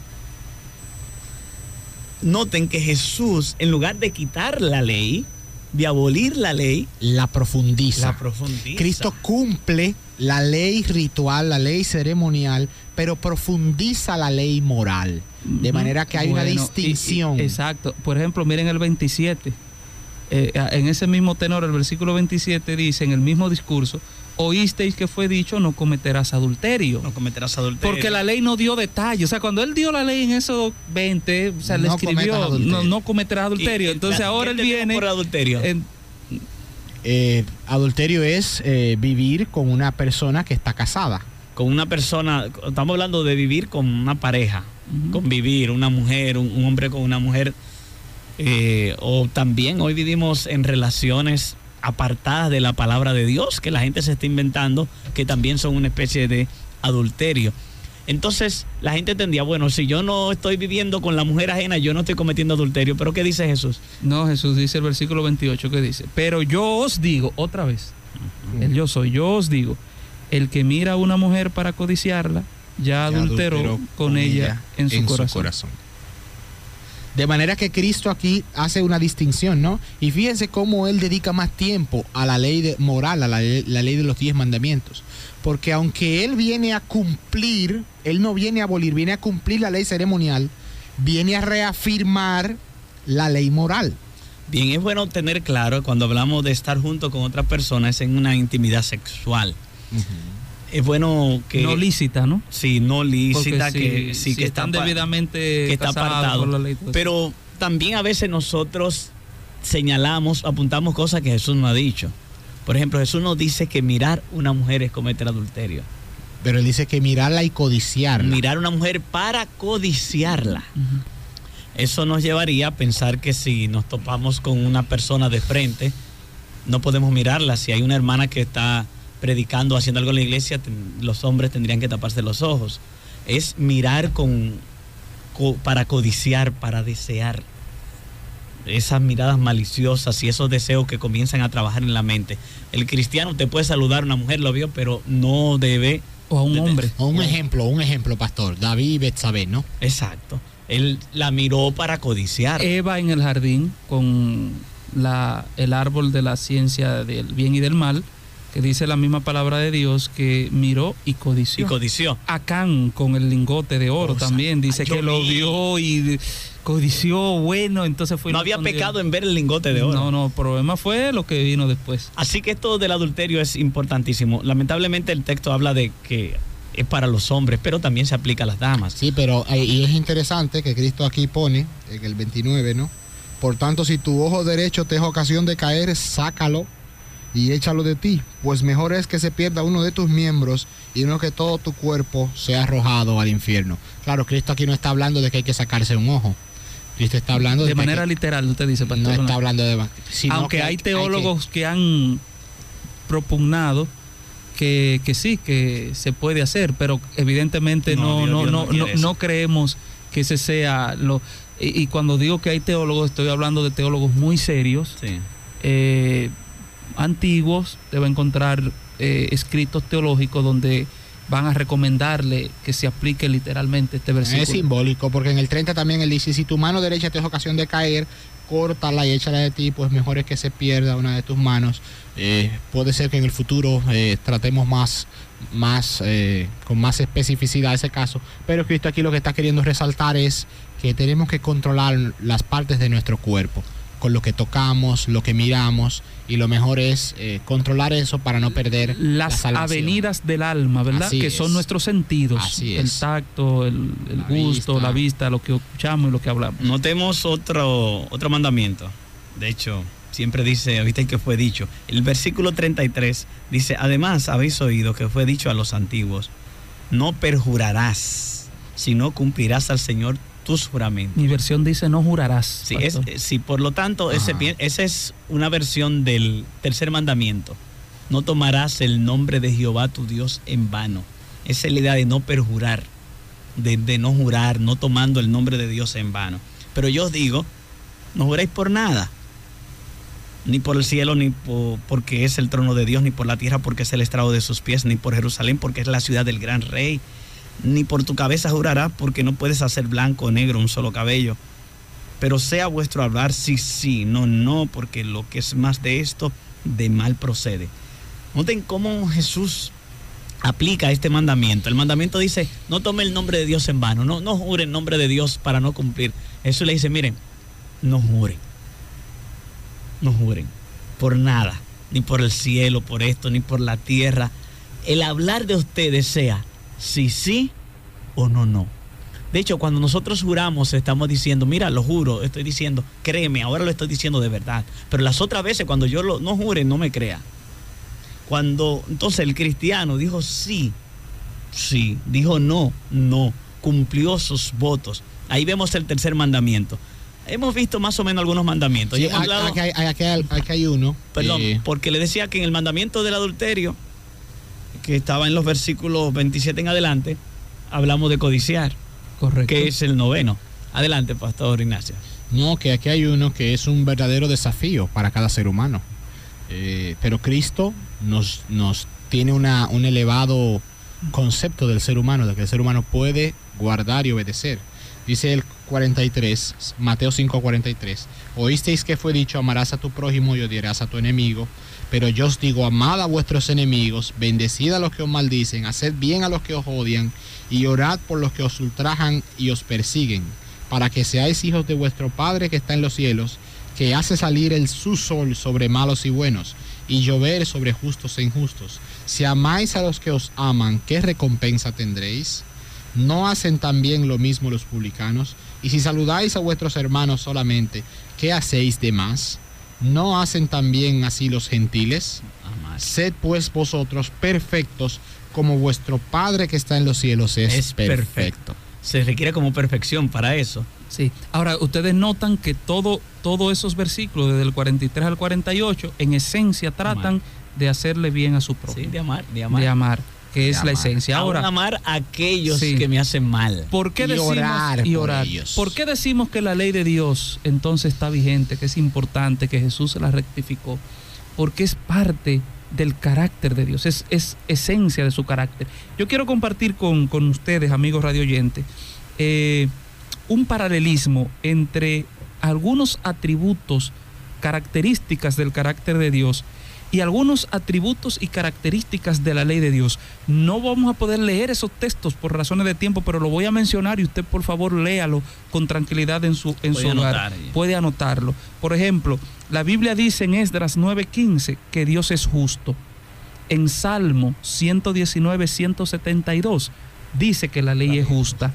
Noten que Jesús, en lugar de quitar la ley, de abolir la ley, La profundiza. la profundiza. Cristo cumple la ley ritual, la ley ceremonial, pero profundiza la ley moral. De manera que hay una Bueno, y- y- distinción. exacto. Por ejemplo, miren el 27. Eh, en ese mismo tenor, el versículo 27 dice, en el mismo discurso, oísteis que fue dicho, no cometerás adulterio. no cometerás adulterio. Porque la ley no dio detalle. O sea, cuando él dio la ley en esos 20, o sea, le No escribió, no, no cometerás adulterio. Y- Entonces la- ahora ¿qué él viene... por adulterio. en- Eh, adulterio es eh, vivir con una persona que está casada. Con una persona, estamos hablando de vivir con una pareja, convivir, una mujer, un, un hombre con una mujer, eh, o también hoy vivimos en relaciones apartadas de la palabra de Dios, que la gente se está inventando, que también son una especie de adulterio. Entonces la gente entendía, bueno, si yo no estoy viviendo con la mujer ajena, yo no estoy cometiendo adulterio, pero ¿qué dice Jesús? No, Jesús dice el versículo 28 que dice, pero yo os digo, otra vez, el yo soy, yo os digo, el que mira a una mujer para codiciarla, ya adulteró adulteró con, ella, en su corazón. De manera que Cristo aquí hace una distinción, ¿no? Y fíjense cómo Él dedica más tiempo a la ley de, moral, a la, ley- la ley de los diez mandamientos. Porque aunque Él viene a cumplir, Él no viene a abolir, viene a cumplir la ley ceremonial, viene a reafirmar la ley moral. Bien, es bueno tener claro cuando hablamos de estar junto con otra persona es en una intimidad sexual. Es bueno que no lícita, ¿no? Sí, no lícita Porque que si- sí si que están está debidamente que está apartado. por la ley y todo eso. Pero también a veces nosotros señalamos, apuntamos cosas que Jesús no ha dicho. Por ejemplo, Jesús nos dice que mirar una mujer es cometer adulterio. Pero Él dice que mirarla y codiciarla. Mirar a una mujer para codiciarla. Eso nos llevaría a pensar que si nos topamos con una persona de frente, no podemos mirarla. Si hay una hermana que está predicando, haciendo algo en la iglesia, ten- los hombres tendrían que taparse los ojos. Es mirar con, co- para codiciar, para desear. Esas miradas maliciosas y esos deseos que comienzan a trabajar en la mente. El cristiano te puede saludar a una mujer, lo vio, pero no debe... O a un hombre. O un ejemplo, un ejemplo, pastor. David y Betsabé, ¿no? Exacto. Él la miró para codiciar. Eva en el jardín con la, el árbol de la ciencia del bien y del mal, que dice la misma palabra de Dios que miró y codició. Y codició. Acán con el lingote de oro O sea, también dice yo que lo vi. vio y codició, bueno, entonces fue... No había pecado en ver el lingote de oro. No, no, el problema fue lo que vino después. Así que esto del adulterio es importantísimo. Lamentablemente el texto habla de que es para los hombres, pero también se aplica a las damas. Sí, pero eh, y es interesante que Cristo aquí pone, en el 29, ¿no? Por tanto, si tu ojo derecho te es ocasión de caer, sácalo y échalo de ti, pues mejor es que se pierda uno de tus miembros y no que todo tu cuerpo sea arrojado al infierno. Claro, Cristo aquí no está hablando de que hay que sacarse un ojo. Cristo está hablando de, De manera que- literal, usted dice, pastor. no está hablando de sino Aunque que hay teólogos que, han propugnado que, que sí, que se puede hacer, pero evidentemente No, no, Dios- no, Dios no no, creemos que ese sea lo... Y, y cuando digo que hay teólogos, estoy hablando de teólogos muy serios, Sí. eh, antiguos, debe encontrar eh, escritos teológicos donde van a recomendarle que se aplique literalmente este versículo. Es simbólico, porque en el 30 también él dice, si tu mano derecha te es ocasión de caer, córtala y échala de ti, pues mejor es que se pierda una de tus manos. Eh, puede ser que en el futuro eh, tratemos más, más eh, con más especificidad ese caso, pero Cristo aquí lo que está queriendo resaltar es que tenemos que controlar las partes de nuestro cuerpo, con lo que tocamos, lo que miramos, y lo mejor es eh, controlar eso para no perder la las avenidas del alma, ¿verdad? Así que es. son nuestros sentidos, Así el es. tacto, el, el La gusto, vista. la vista, lo que escuchamos y lo que hablamos. Notemos otro, otro mandamiento. De hecho, siempre dice, viste que fue dicho. El versículo 33 dice, además habéis oído que fue dicho a los antiguos, no perjurarás, sino cumplirás al Señor tus juramentos. Mi versión dice no jurarás. Sí, es, eh, sí, por lo tanto, ese, esa es una versión del tercer mandamiento. No tomarás el nombre de Jehová tu Dios en vano. Esa es la idea de no perjurar, de, de no jurar, no tomando el nombre de Dios en vano. Pero yo os digo, no juréis por nada. Ni por el cielo, ni por, porque es el trono de Dios, ni por la tierra, porque es el estrado de sus pies, ni por Jerusalén, porque es la ciudad del gran rey. Ni por tu cabeza jurarás, porque no puedes hacer blanco o negro un solo cabello pero sea vuestro hablar sí, sí, no, no, porque lo que es más de esto, de mal procede. Noten cómo Jesús aplica este mandamiento. El mandamiento dice, no tome el nombre de Dios en vano, no, no jure en nombre de Dios para no cumplir. Jesús le dice, miren, no juren, no juren, por nada, ni por el cielo, por esto, ni por la tierra. El hablar de ustedes sea sí, sí o no, no. De hecho, cuando nosotros juramos, estamos diciendo, mira, lo juro, estoy diciendo, créeme, ahora lo estoy diciendo de verdad. Pero las otras veces, cuando yo lo, no jure, no me crea. Cuando entonces el cristiano dijo sí, sí, dijo no, no, cumplió sus votos. Ahí vemos el tercer mandamiento. Hemos visto más o menos algunos mandamientos. Sí, aquí, hablado- aquí hay, aquí hay- aquí hay uno. Perdón, eh, porque le decía que en el mandamiento del adulterio, que estaba en los versículos 27 en adelante, hablamos de codiciar, Correcto. que es el noveno. Adelante, Pastor Ignacio. No, que aquí hay uno que es un verdadero desafío para cada ser humano. Eh, pero Cristo nos, nos tiene una, un elevado concepto del ser humano, de que el ser humano puede guardar y obedecer. Dice él, 43, Mateo 5, 43. Oísteis que fue dicho, amarás a tu prójimo y odiarás a tu enemigo. Pero yo os digo, amad a vuestros enemigos, bendecid a los que os maldicen, haced bien a los que os odian, y orad por los que os ultrajan y os persiguen, para que seáis hijos de vuestro Padre que está en los cielos, que hace salir el su sol sobre malos y buenos, y llover sobre justos e injustos. Si amáis a los que os aman, ¿qué recompensa tendréis? ¿No hacen también lo mismo los publicanos? Y si saludáis a vuestros hermanos solamente, ¿qué hacéis de más? ¿No hacen también así los gentiles? Sed pues vosotros perfectos como vuestro Padre que está en los cielos es, Es perfecto. perfecto. Se requiere como perfección para eso. Sí. Ahora, ustedes notan que todo, todos esos versículos, desde el 43 al 48, en esencia tratan de hacerle bien a su prójimo. Sí, de amar, de amar. De amar, que es la esencia. Aún Ahora, amar a aquellos Sí. que me hacen mal. ¿Por qué Y decimos orar y por orar? ellos. ¿Por qué decimos que la ley de Dios entonces está vigente, que es importante, que Jesús la rectificó? Porque es parte del carácter de Dios, es, es esencia de su carácter. Yo quiero compartir con, con ustedes, amigos radioyentes, eh, un paralelismo entre algunos atributos, características del carácter de Dios y algunos atributos y características de la ley de Dios. No vamos a poder leer esos textos por razones de tiempo, pero lo voy a mencionar y usted por favor léalo con tranquilidad en su, en Puede su hogar. anotar. Puede anotarlo. Por ejemplo, la Biblia dice en Esdras 9:15 que Dios es justo. En Salmo 119, 172 dice que la ley es justa.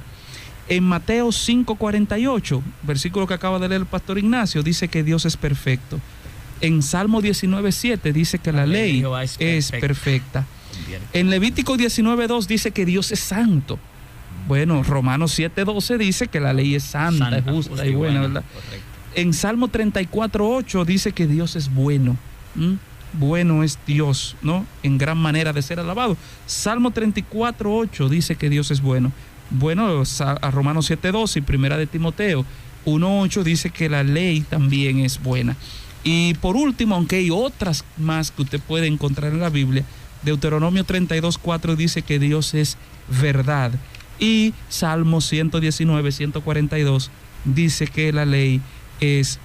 En Mateo 5:48, versículo que acaba de leer el pastor Ignacio, dice que Dios es perfecto. En Salmo 19:7 dice que la ley es perfecta. En Levítico 19:2 dice que Dios es santo. Bueno, Romanos 7:12 dice que la ley es santa, Santa, es justa, y buena, ¿verdad? En Salmo 34:8 dice que Dios es bueno. Bueno es Dios, ¿no? En gran manera de ser alabado. Salmo 34:8 dice que Dios es bueno. Bueno, a Romanos 7:12 y Primera de Timoteo 1:8 dice que la ley también es buena. Y por último, aunque hay otras más que usted puede encontrar en la Biblia, Deuteronomio 32:4 dice que Dios es verdad. Y Salmo 119, 142 dice que la ley es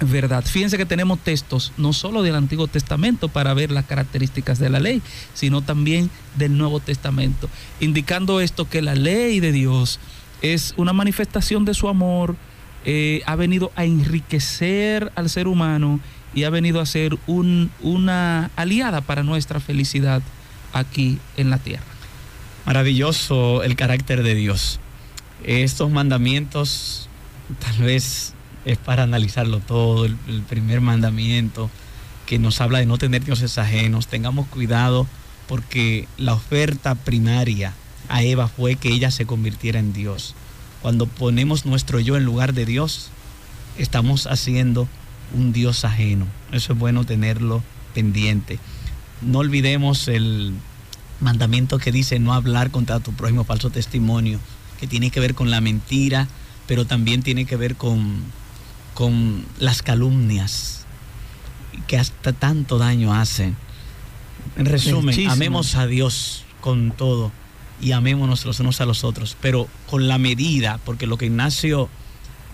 verdad. Fíjense que tenemos textos no solo del Antiguo Testamento para ver las características de la ley, sino también del Nuevo Testamento, indicando esto que la ley de Dios es una manifestación de su amor, eh, ha venido a enriquecer al ser humano y ha venido a ser un- una aliada para nuestra felicidad aquí en la tierra. Maravilloso el carácter de Dios. Estos mandamientos tal vez es para analizarlo todo. El, el primer mandamiento que nos habla de no tener dioses ajenos. Tengamos cuidado porque la oferta primaria a Eva fue que ella se convirtiera en Dios. Cuando ponemos nuestro yo en lugar de Dios, estamos haciendo un Dios ajeno. Eso es bueno tenerlo pendiente. No olvidemos el mandamiento que dice no hablar contra tu prójimo falso testimonio, que tiene que ver con la mentira, pero también tiene que ver con, con las calumnias, que hasta tanto daño hacen. En resumen, Muchísimo. amemos a Dios con todo y amémonos los unos a los otros, pero con la medida, porque lo que Ignacio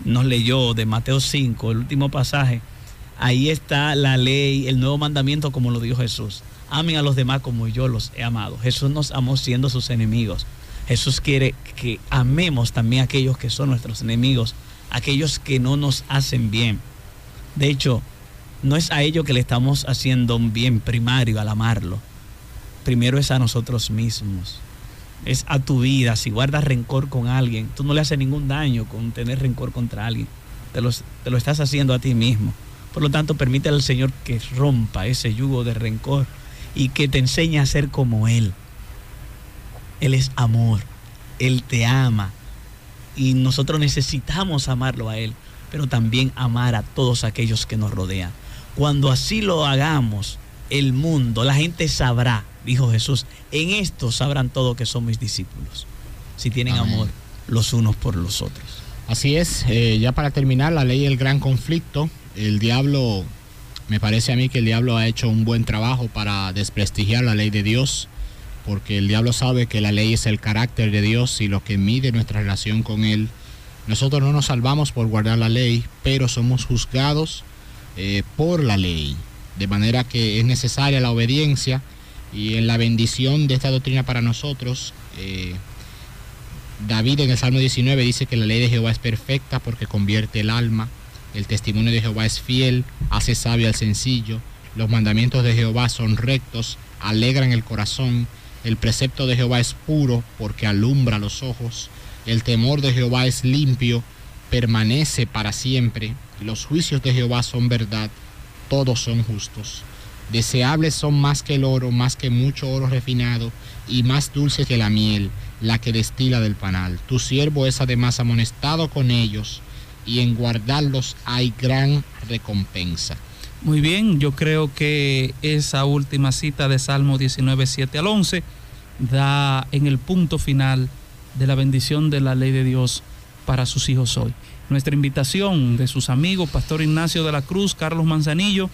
nos leyó de Mateo 5, el último pasaje, ahí está la ley, el nuevo mandamiento como lo dijo Jesús. Amen a los demás como yo los he amado. Jesús nos amó siendo sus enemigos. Jesús quiere que amemos también a aquellos que son nuestros enemigos, aquellos que no nos hacen bien. De hecho, no es a ellos que le estamos haciendo un bien primario al amarlo. Primero es a nosotros mismos. Es a tu vida. Si guardas rencor con alguien, tú no le haces ningún daño con tener rencor contra alguien. Te, te lo estás haciendo a ti mismo. Por lo tanto, permite al Señor que rompa ese yugo de rencor y que te enseñe a ser como Él. Él es amor. Él te ama. Y nosotros necesitamos amarlo a Él, pero también amar a todos aquellos que nos rodean. Cuando así lo hagamos, el mundo, la gente sabrá, dijo Jesús, en esto sabrán todos que son mis discípulos. Si tienen Amén. amor los unos por los otros. Así es, eh, ya para terminar, la ley del gran conflicto, el diablo, me parece a mí que el diablo ha hecho un buen trabajo para desprestigiar la ley de Dios, porque el diablo sabe que la ley es el carácter de Dios y lo que mide nuestra relación con Él Nosotros no nos salvamos por guardar la ley, pero somos juzgados eh, por la ley. De manera que es necesaria la obediencia y en la bendición de esta doctrina para nosotros, eh, David en el Salmo 19 dice que la ley de Jehová es perfecta porque convierte el alma, el testimonio de Jehová es fiel, hace sabio al sencillo, los mandamientos de Jehová son rectos, alegran el corazón, el precepto de Jehová es puro porque alumbra los ojos, el temor de Jehová es limpio, permanece para siempre, los juicios de Jehová son verdad, todos son justos. Deseables son más que el oro, más que mucho oro refinado, y más dulce que la miel, la que destila del panal. Tu siervo es además amonestado con ellos, y en guardarlos hay gran recompensa. Muy bien, yo creo que esa última cita de Salmo 19, 7 al 11 da en el punto final de la bendición de la ley de Dios para sus hijos hoy. Nuestra invitación de sus amigos, Pastor Ignacio de la Cruz, Carlos Manzanillo,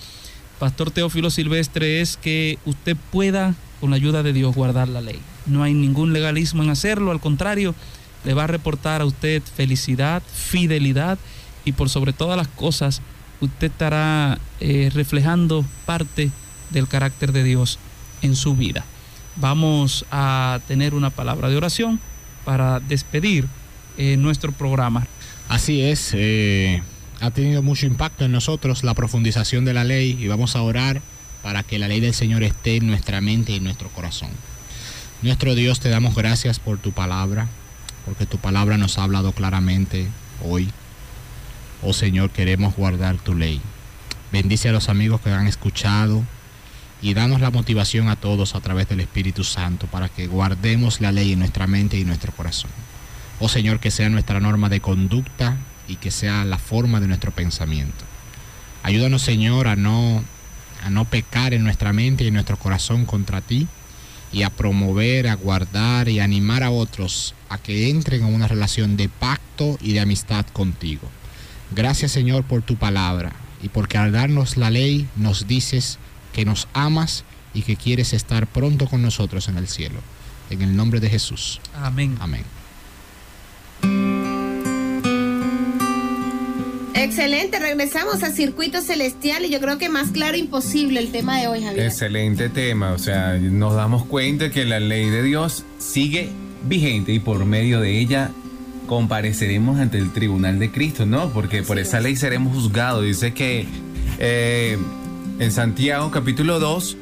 Pastor Teófilo Silvestre, es que usted pueda, con la ayuda de Dios, guardar la ley. No hay ningún legalismo en hacerlo, al contrario, le va a reportar a usted felicidad, fidelidad y por sobre todas las cosas, usted estará eh, reflejando parte del carácter de Dios en su vida. Vamos a tener una palabra de oración para despedir eh, nuestro programa. Así es, eh, ha tenido mucho impacto en nosotros la profundización de la ley y vamos a orar para que la ley del Señor esté en nuestra mente y en nuestro corazón. Nuestro Dios, te damos gracias por tu palabra, porque tu palabra nos ha hablado claramente hoy. Oh Señor, queremos guardar tu ley. Bendice a los amigos que han escuchado y danos la motivación a todos a través del Espíritu Santo para que guardemos la ley en nuestra mente y nuestro corazón. Oh Señor, que sea nuestra norma de conducta y que sea la forma de nuestro pensamiento. Ayúdanos, Señor, a no, a no pecar en nuestra mente y en nuestro corazón contra ti y a promover, a guardar y animar a otros a que entren en una relación de pacto y de amistad contigo. Gracias, Señor, por tu palabra y porque al darnos la ley nos dices que nos amas y que quieres estar pronto con nosotros en el cielo. En el nombre de Jesús. Amén. Amén. Excelente, regresamos a Circuito Celestial y yo creo que más claro imposible el tema de hoy, Javier. Excelente tema, o sea, nos damos cuenta que la ley de Dios sigue vigente y por medio de ella compareceremos ante el tribunal de Cristo, ¿no? Porque por esa ley seremos juzgados. Dice que eh, en Santiago capítulo 2,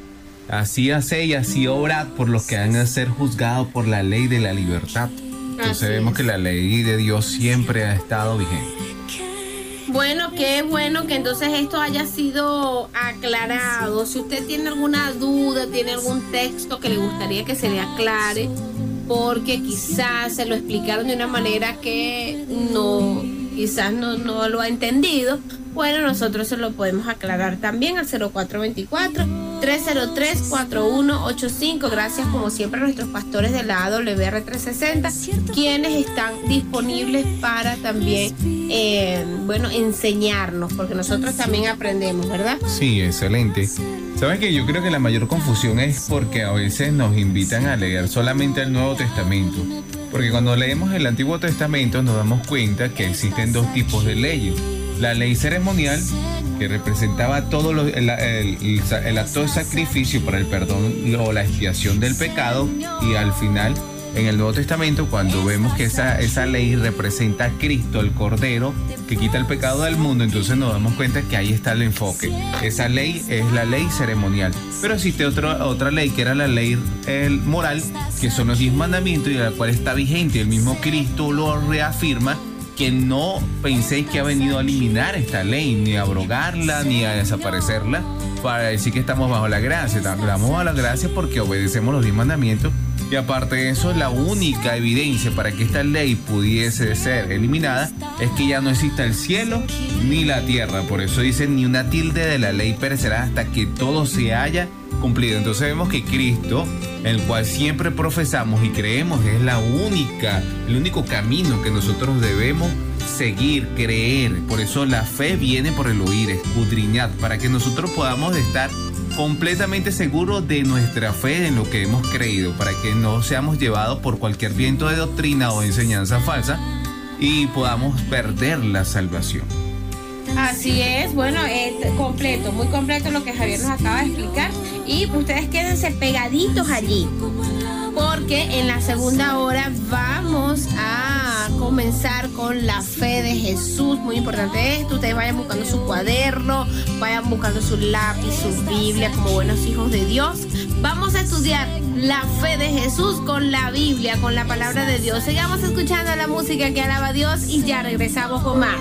así hace y así obra por los que han de ser juzgados por la ley de la libertad. Entonces Así vemos es. que la ley de Dios siempre ha estado vigente. Bueno, qué bueno que entonces esto haya sido aclarado. Si usted tiene alguna duda, tiene algún texto que le gustaría que se le aclare, porque quizás se lo explicaron de una manera que no, quizás no, no lo ha entendido, bueno, nosotros se lo podemos aclarar también al 0424-303-4185. Gracias como siempre a nuestros pastores de la AWR360, quienes están disponibles para también, eh, bueno, enseñarnos, porque nosotros también aprendemos, ¿verdad? Sí, excelente. ¿Sabes que Yo creo que la mayor confusión es porque a veces nos invitan a leer solamente el Nuevo Testamento. Porque cuando leemos el Antiguo Testamento nos damos cuenta que existen dos tipos de leyes. La ley ceremonial, que representaba todo lo- el, el- acto de sacrificio para el perdón o la expiación del pecado. Y al final, en el Nuevo Testamento, cuando vemos que esa, esa ley representa a Cristo, el Cordero, que quita el pecado del mundo, entonces nos damos cuenta que ahí está el enfoque. Esa ley es la ley ceremonial. Pero existe otra otra ley que era la ley el moral, que son los diez mandamientos y la cual está vigente. El mismo Cristo lo reafirma que no penséis que ha venido a eliminar esta ley, ni a abrogarla, ni a desaparecerla, para decir que estamos bajo la gracia. Estamos bajo la gracia porque obedecemos los diez mandamientos. Y aparte de eso, la única evidencia para que esta ley pudiese ser eliminada es que ya no exista el cielo ni la tierra. Por eso dice, ni una tilde de la ley perecerá hasta que todo se haya cumplido. Entonces vemos que Cristo, el cual siempre profesamos y creemos es la única, el único camino que nosotros debemos seguir, creer. Por eso la fe viene por el oír, escudriñar, para que nosotros podamos estar completamente seguros de nuestra fe, en lo que hemos creído, para que no seamos llevados por cualquier viento de doctrina o enseñanza falsa y podamos perder la salvación. Así es, bueno, es completo, muy completo lo que Javier nos acaba de explicar. Y ustedes quédense pegaditos allí, porque en la segunda hora vamos a comenzar con la fe de Jesús. Muy importante esto, ustedes vayan buscando su cuaderno, vayan buscando su lápiz, su Biblia, como buenos hijos de Dios. Vamos a estudiar la fe de Jesús con la Biblia, con la palabra de Dios. Sigamos escuchando la música que alaba a Dios y ya regresamos con más.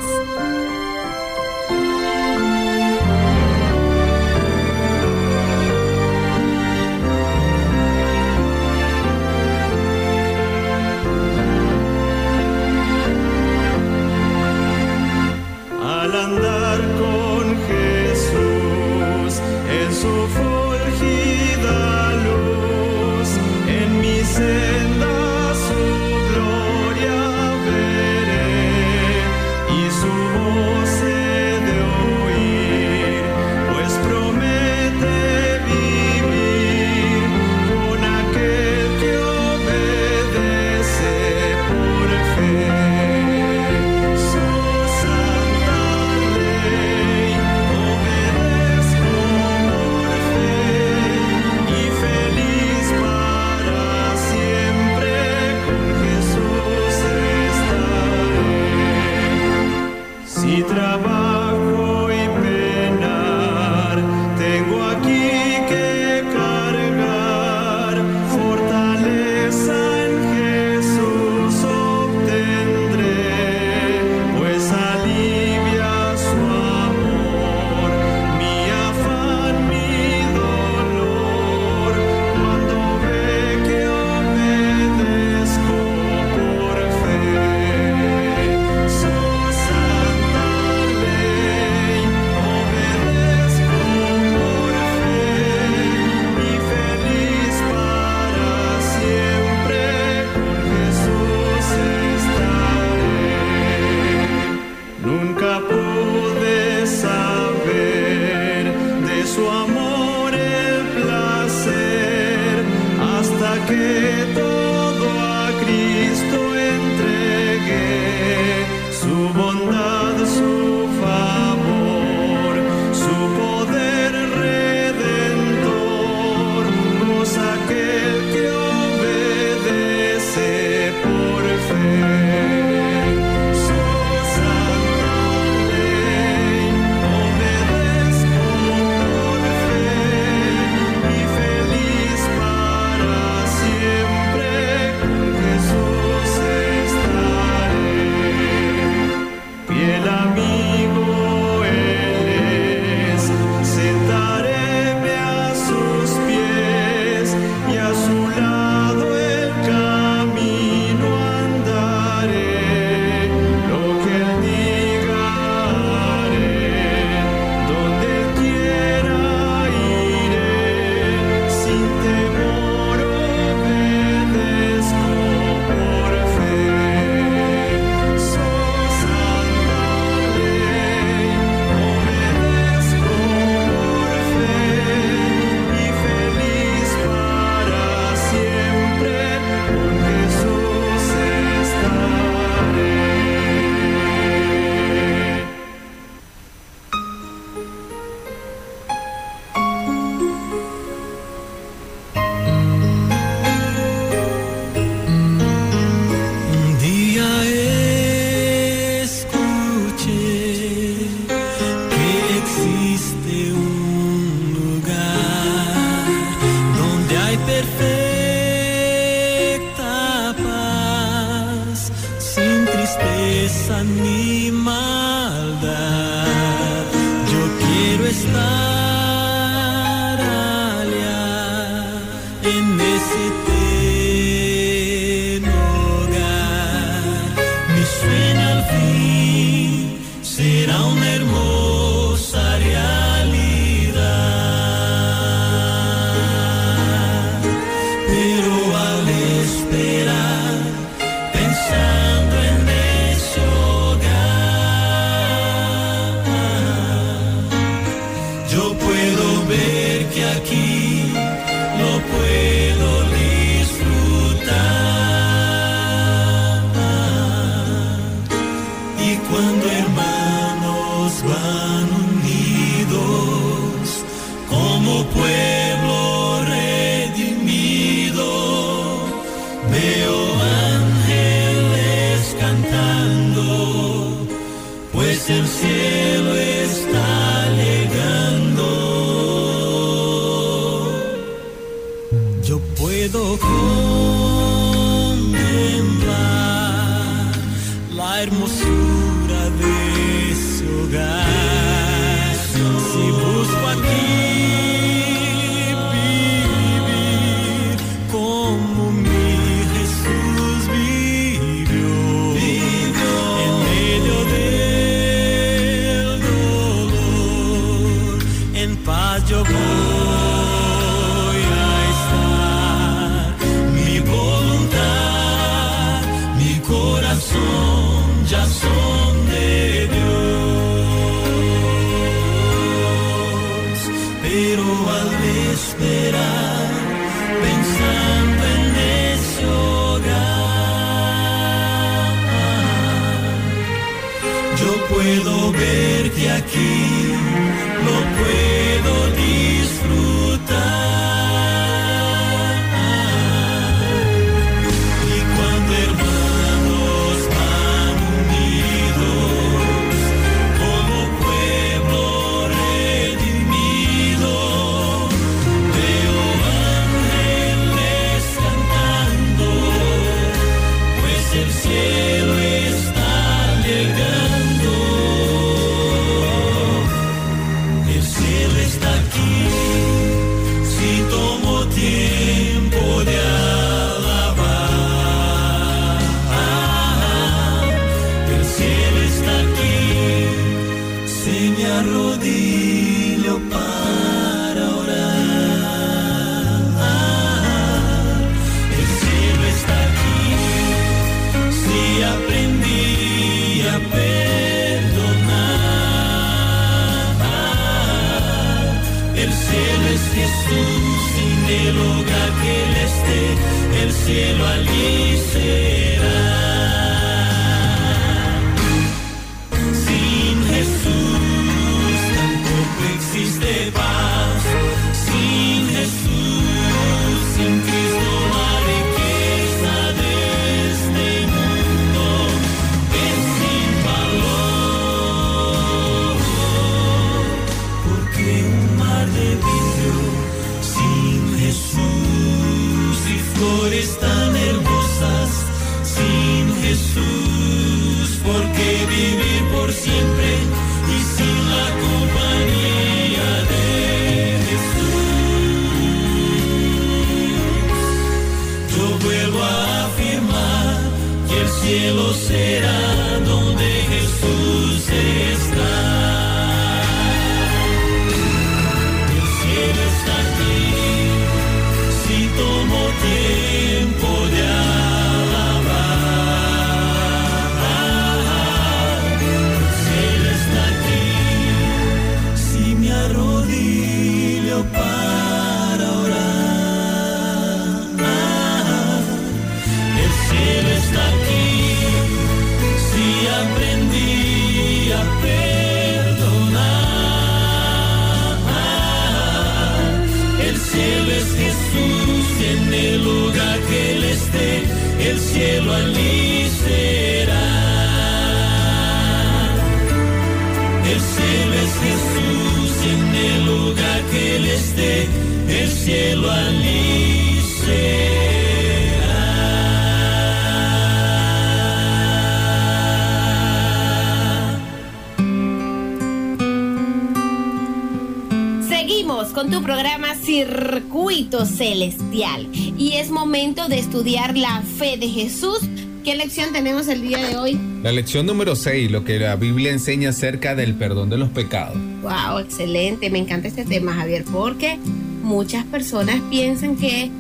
Momento de estudiar la fe de Jesús. ¿Qué lección tenemos el día de hoy? La lección número 6, lo que la Biblia enseña acerca del perdón de los pecados. Wow, excelente. Me encanta este tema, Javier, porque muchas personas piensan que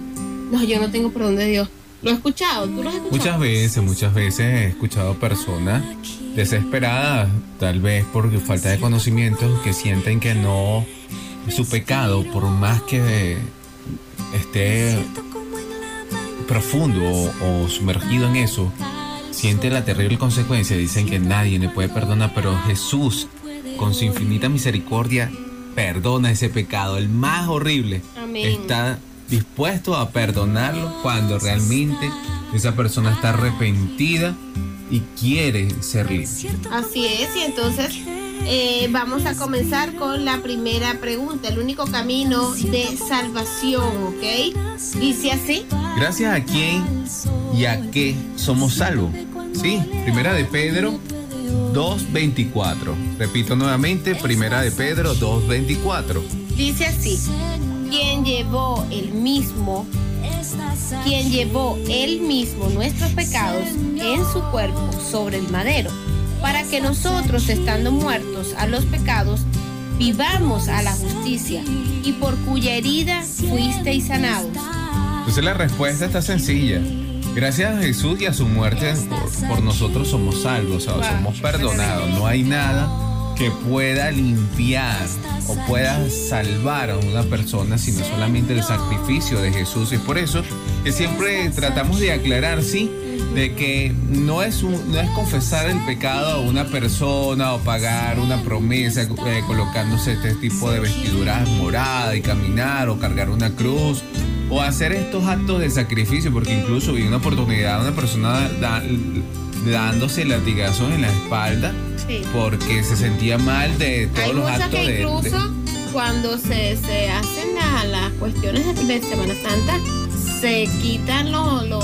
no, yo no tengo perdón de Dios. ¿Lo he escuchado? ¿Tú lo has escuchado? Muchas veces, muchas veces he escuchado personas desesperadas, tal vez por falta de conocimiento, que sienten que no, su pecado, por más que esté profundo o, o sumergido en eso, siente la terrible consecuencia. Dicen que nadie le puede perdonar, pero Jesús, con su infinita misericordia, perdona ese pecado, el más horrible. Amén. Está dispuesto a perdonarlo cuando realmente esa persona está arrepentida y quiere ser libre. Así es, y entonces eh, vamos a comenzar con la primera pregunta, el único camino de salvación, ¿ok? Dice así. Gracias a quién y a qué somos salvos. Sí, primera de Pedro 2.24. Repito nuevamente, primera de Pedro 2.24. Dice así, quien llevó el mismo, quien llevó él mismo nuestros pecados en su cuerpo sobre el madero, para que nosotros, estando muertos a los pecados, vivamos a la justicia, y por cuya herida fuisteis sanados. Entonces la respuesta está sencilla. Gracias a Jesús y a su muerte por, por nosotros somos salvos, o sea, somos perdonados. No hay nada que pueda limpiar o pueda salvar a una persona sino solamente el sacrificio de Jesús. Y es por eso que siempre tratamos de aclarar, sí, de que no es, un- no es confesar el pecado a una persona o pagar una promesa eh, colocándose este tipo de vestiduras moradas y caminar o cargar una cruz o hacer estos actos de sacrificio, porque incluso vi una oportunidad, una persona da- dándose latigazos en la espalda Sí. porque se sentía mal de todos Hay los actos que de, incluso de- cuando se, se hacen la- las cuestiones de, de Semana Santa, se quitan los, los,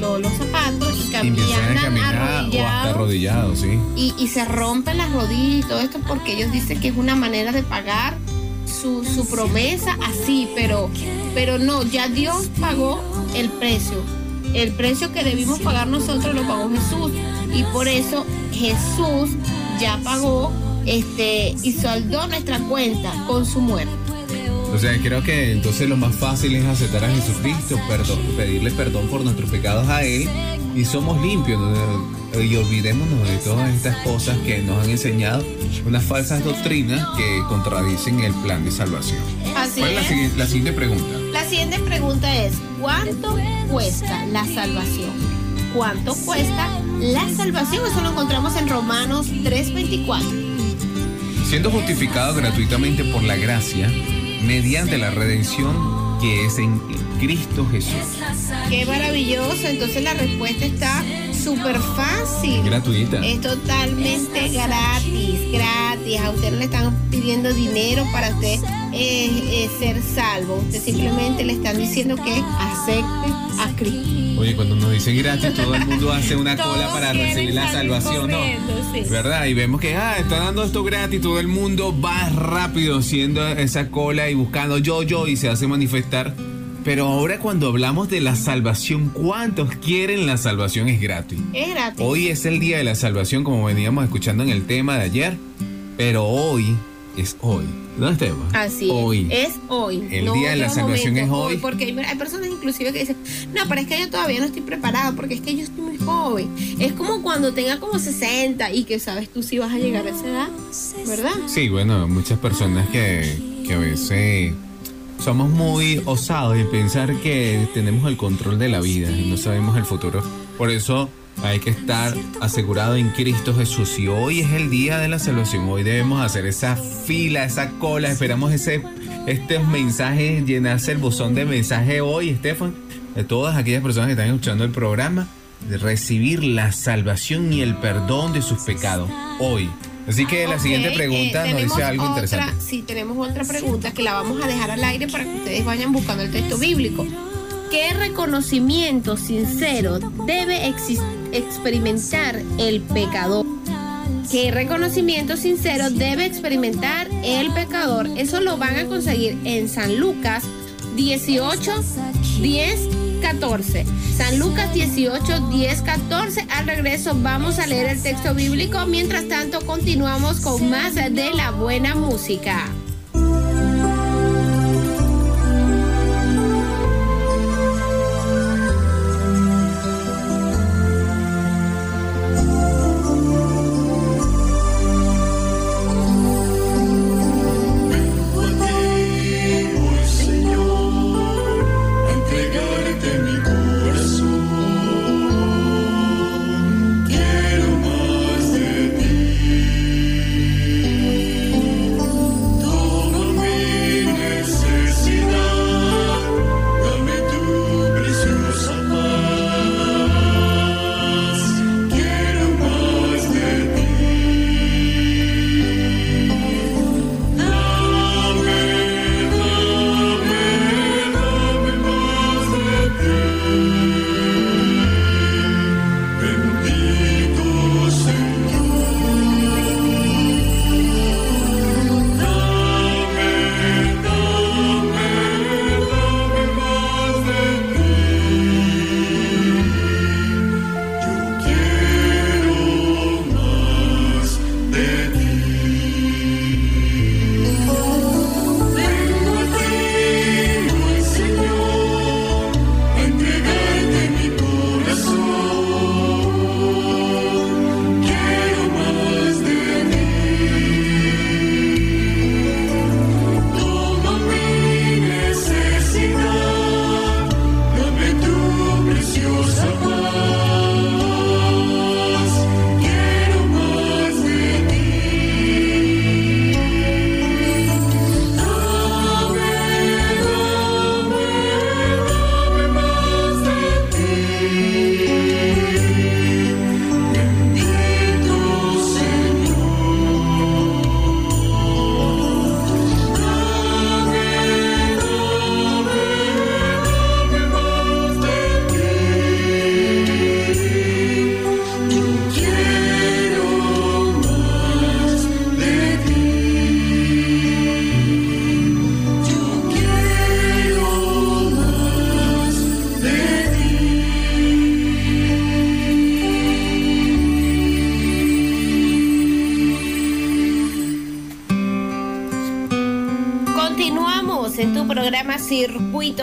los- los zapatos y, cam- y y empiezan a andan caminar o hasta arrodillados arrodillados, sí. y, y se rompen las rodillas y todo esto porque ellos dicen que es una manera de pagar su, promesa así, pero, pero no, ya Dios pagó el precio. El precio que debimos pagar nosotros lo pagó Jesús. Y por eso Jesús ya pagó este, y saldó nuestra cuenta con su muerte. O sea, creo que entonces lo más fácil es aceptar a Jesucristo, perdón, pedirle perdón por nuestros pecados a Él y somos limpios. Y olvidémonos de todas estas cosas que nos han enseñado, unas falsas doctrinas que contradicen el plan de salvación. Así ¿Cuál es la, es. siguiente- la siguiente pregunta? La siguiente pregunta es, ¿cuánto cuesta la salvación? ¿Cuánto cuesta la salvación? Eso lo encontramos en Romanos 3:24. Siendo justificado gratuitamente por la gracia, mediante la redención que es en Cristo Jesús. Qué maravilloso. Entonces la respuesta está súper fácil. Gratuita. Es totalmente gratis, gratis. A usted no le están pidiendo dinero para usted eh, eh, ser salvo. Usted simplemente le están diciendo que acepte a Cristo. Oye, cuando nos dicen gratis, todo el mundo hace una cola para recibir la salvación, ¿no? sí. ¿Verdad? Y vemos que, ah, está dando esto gratis, todo el mundo va rápido haciendo esa cola y buscando yo, yo y se hace manifestar. Pero ahora cuando hablamos de la salvación, ¿cuántos quieren la salvación es gratis? Es gratis. Hoy es el día de la salvación, como veníamos escuchando en el tema de ayer, pero hoy es hoy. ¿No, Esteban? Así Hoy. es. Es hoy. El no día de la salvación momento, es hoy. Porque hay, personas inclusive que dicen, no, pero es que yo todavía no estoy preparado porque es que yo estoy muy joven. Es como cuando tenga como 60 y que sabes tú si vas a llegar a esa edad, ¿verdad? Sí, bueno, muchas personas que, que a veces somos muy osados en pensar que tenemos el control de la vida y no sabemos el futuro. Por eso hay que estar asegurado en Cristo Jesús. Y hoy es el día de la salvación. Hoy debemos hacer esa fila, esa cola. Esperamos ese, estos mensajes, llenarse el buzón de mensaje hoy, Estefan, de todas aquellas personas que están escuchando el programa, de recibir la salvación y el perdón de sus pecados hoy. Así que la siguiente pregunta eh, nos dice algo otra- interesante. Sí, tenemos otra pregunta que la vamos a dejar al aire para que ustedes vayan buscando el texto bíblico. ¿Qué reconocimiento sincero debe experimentar el pecador? ¿Qué reconocimiento sincero debe experimentar el pecador? Eso lo van a conseguir en San Lucas 18, 10, 14. San Lucas 18, 10, 14. Al regreso vamos a leer el texto bíblico. Mientras tanto, continuamos con más de la buena música.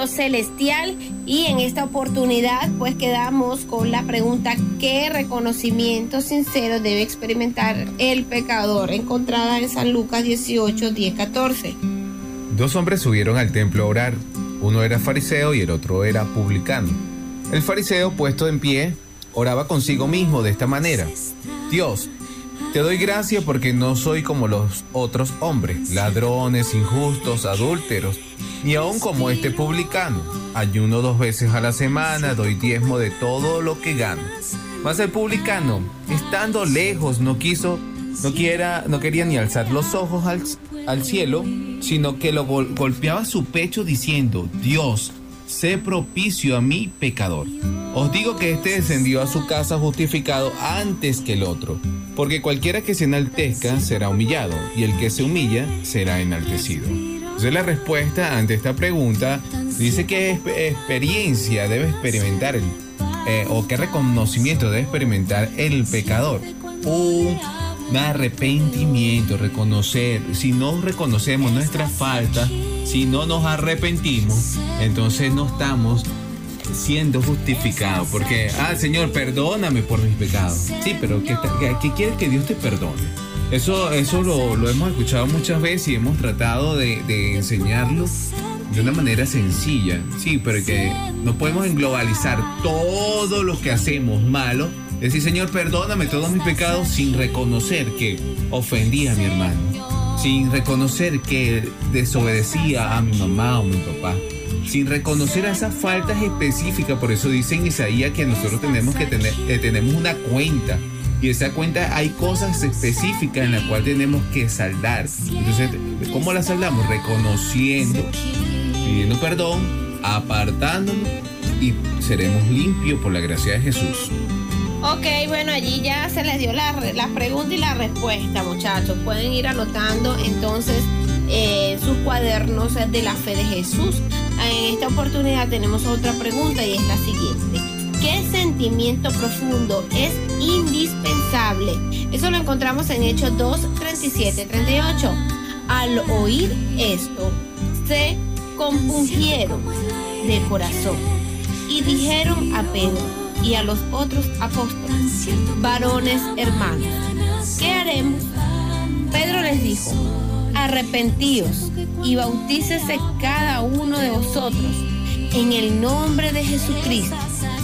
Celestial y en esta oportunidad pues quedamos con la pregunta ¿qué reconocimiento sincero debe experimentar el pecador? Encontrada en San Lucas 18, 10, 14. Dos hombres subieron al templo a orar. Uno era fariseo y el otro era publicano. El fariseo, puesto en pie, oraba consigo mismo de esta manera. Dios, te doy gracia porque no soy como los otros hombres, ladrones, injustos, adúlteros, ni aun como este publicano. Ayuno dos veces a la semana, doy diezmo de todo lo que gano. Mas el publicano, estando lejos, no quiso, no, quiera, no quería ni alzar los ojos al, cielo, sino que lo gol- golpeaba su pecho diciendo, Dios, sé propicio a mí pecador. Os digo que este descendió a su casa justificado antes que el otro, porque cualquiera que se enaltezca será humillado, y el que se humilla será enaltecido. Entonces la respuesta ante esta pregunta dice exp- experiencia debe experimentar el, eh, o qué reconocimiento debe experimentar el pecador. Un arrepentimiento, reconocer. Si no reconocemos nuestra falta, si no nos arrepentimos, entonces no estamos siendo justificados. Porque, ah, Señor, perdóname por mis pecados. Sí, pero ¿qué, qué- qué que Dios te perdone? Eso, eso lo, lo hemos escuchado muchas veces y hemos tratado de, de enseñarlo de una manera sencilla. Sí, pero que no podemos englobalizar todo lo que hacemos malo. Decir, Señor, perdóname todos mis pecados sin reconocer que ofendí a mi hermano. Sin reconocer que desobedecía a mi mamá o mi papá. Sin reconocer esas faltas específicas. Por eso dice en Isaías que nosotros tenemos que tener, tenemos una cuenta. Y esa cuenta hay cosas específicas en las cuales tenemos que saldar. Entonces, ¿cómo la saldamos? Reconociendo, pidiendo perdón, apartándonos y seremos limpios por la gracia de Jesús. Ok, bueno, allí ya se les dio la, la pregunta y la respuesta, muchachos. Pueden ir anotando entonces eh, sus cuadernos de la fe de Jesús. En esta oportunidad tenemos otra pregunta y es la siguiente. ¿Qué sentimiento profundo es indispensable? Eso lo encontramos en Hechos 2, 37, 38. Al oír esto, se compungieron de corazón y dijeron a Pedro y a los otros apóstoles, varones hermanos, ¿qué haremos? Pedro les dijo, arrepentíos y bautícese cada uno de vosotros en el nombre de Jesucristo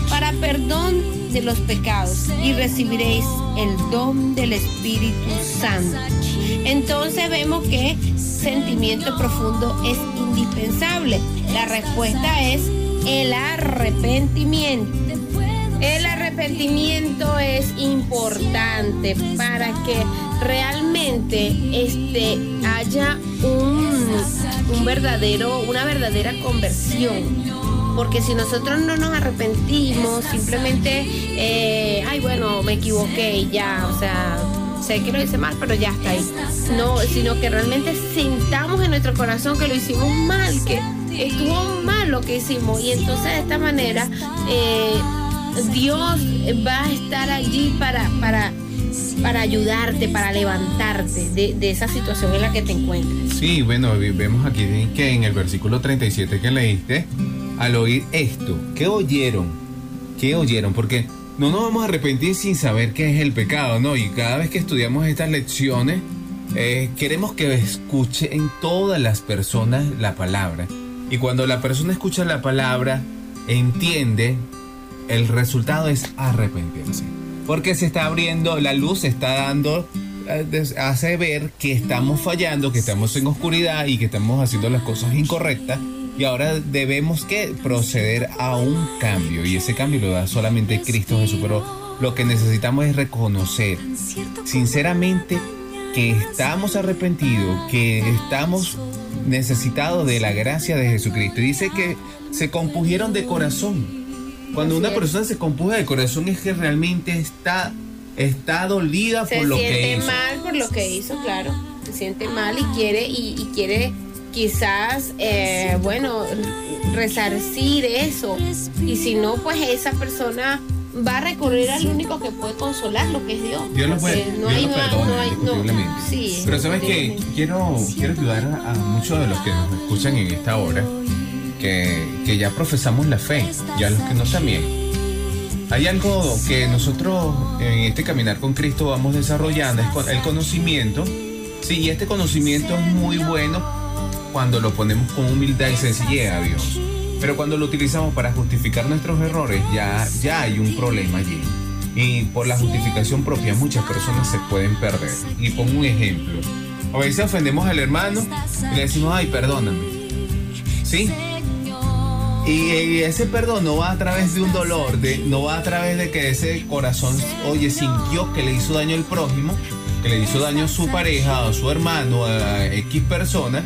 para perdón de los pecados y recibiréis el don del Espíritu Santo. Entonces vemos que sentimiento profundo es indispensable. La respuesta es el arrepentimiento. El arrepentimiento es importante para que realmente este, haya un, un verdadero, una verdadera conversión. Porque si nosotros no nos arrepentimos, simplemente, eh, ay, bueno, me equivoqué y ya, o sea, sé que lo hice mal, pero ya está ahí. No, sino que realmente sintamos en nuestro corazón que lo hicimos mal, que estuvo mal lo que hicimos. Y entonces de esta manera, eh, Dios va a estar allí para, para, para ayudarte, para levantarte de, de esa situación en la que te encuentras. Sí, bueno, vemos aquí que en el versículo 37 que leíste, al oír esto, ¿qué oyeron? ¿Qué oyeron? Porque no nos vamos a arrepentir sin saber qué es el pecado, ¿no? Y cada vez que estudiamos estas lecciones, eh, queremos que escuchen todas las personas la palabra. Y cuando la persona escucha la palabra, entiende, el resultado es arrepentirse. Porque se está abriendo, la luz se está dando, eh, hace ver que estamos fallando, que estamos en oscuridad y que estamos haciendo las cosas incorrectas. Y ahora debemos que proceder a un cambio. Y ese cambio lo da solamente Cristo Jesús. Pero lo que necesitamos es reconocer sinceramente que estamos arrepentidos, que estamos necesitados de la gracia de Jesucristo. Y dice que se compugieron de corazón. Cuando una persona se compuja de corazón es que realmente está, está dolida Se por lo que siente hizo. mal por lo que hizo, claro. Se siente mal y quiere, y, y quiere quizás, eh, bueno, resarcir eso. Y si no, pues esa persona va a recurrir al único que puede consolarlo, que es Dios. Dios lo puede, no Dios hay lo perdona, no hay- no. Sí, Pero sabes que quiero, quiero ayudar a, a muchos de los que nos escuchan en esta hora, que, que ya profesamos la fe, y a los que no también. Hay algo que nosotros en este caminar con Cristo vamos desarrollando, es el conocimiento. Sí, y este conocimiento es muy bueno cuando lo ponemos con humildad y sencillez a Dios. Pero cuando lo utilizamos para justificar nuestros errores, ya, ya hay un problema allí. Y por la justificación propia muchas personas se pueden perder. Y pongo un ejemplo. A veces ofendemos al hermano y le decimos, ay, perdóname. ¿Sí? Y, ese perdón no va a través de un dolor, no va a través de que ese corazón, oye, sintió que le hizo daño al prójimo, que le hizo daño a su pareja, a su hermano, a X persona,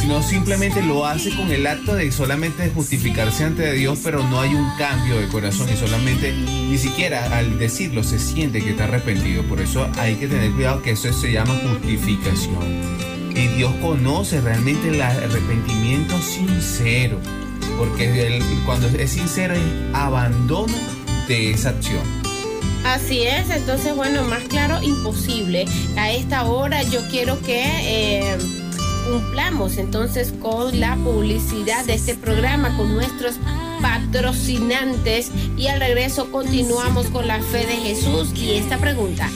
sino simplemente lo hace con el acto de solamente justificarse ante Dios, pero no hay un cambio de corazón y solamente ni siquiera al decirlo se siente que está arrepentido. Por eso hay que tener cuidado que eso se llama justificación. Y Dios conoce realmente el arrepentimiento sincero, porque cuando es sincero es abandono de esa acción. Así es, entonces bueno, más claro, imposible. A esta hora yo quiero que eh, cumplamos entonces con la publicidad de este programa, con nuestros patrocinantes y al regreso continuamos con la fe de Jesús y esta pregunta.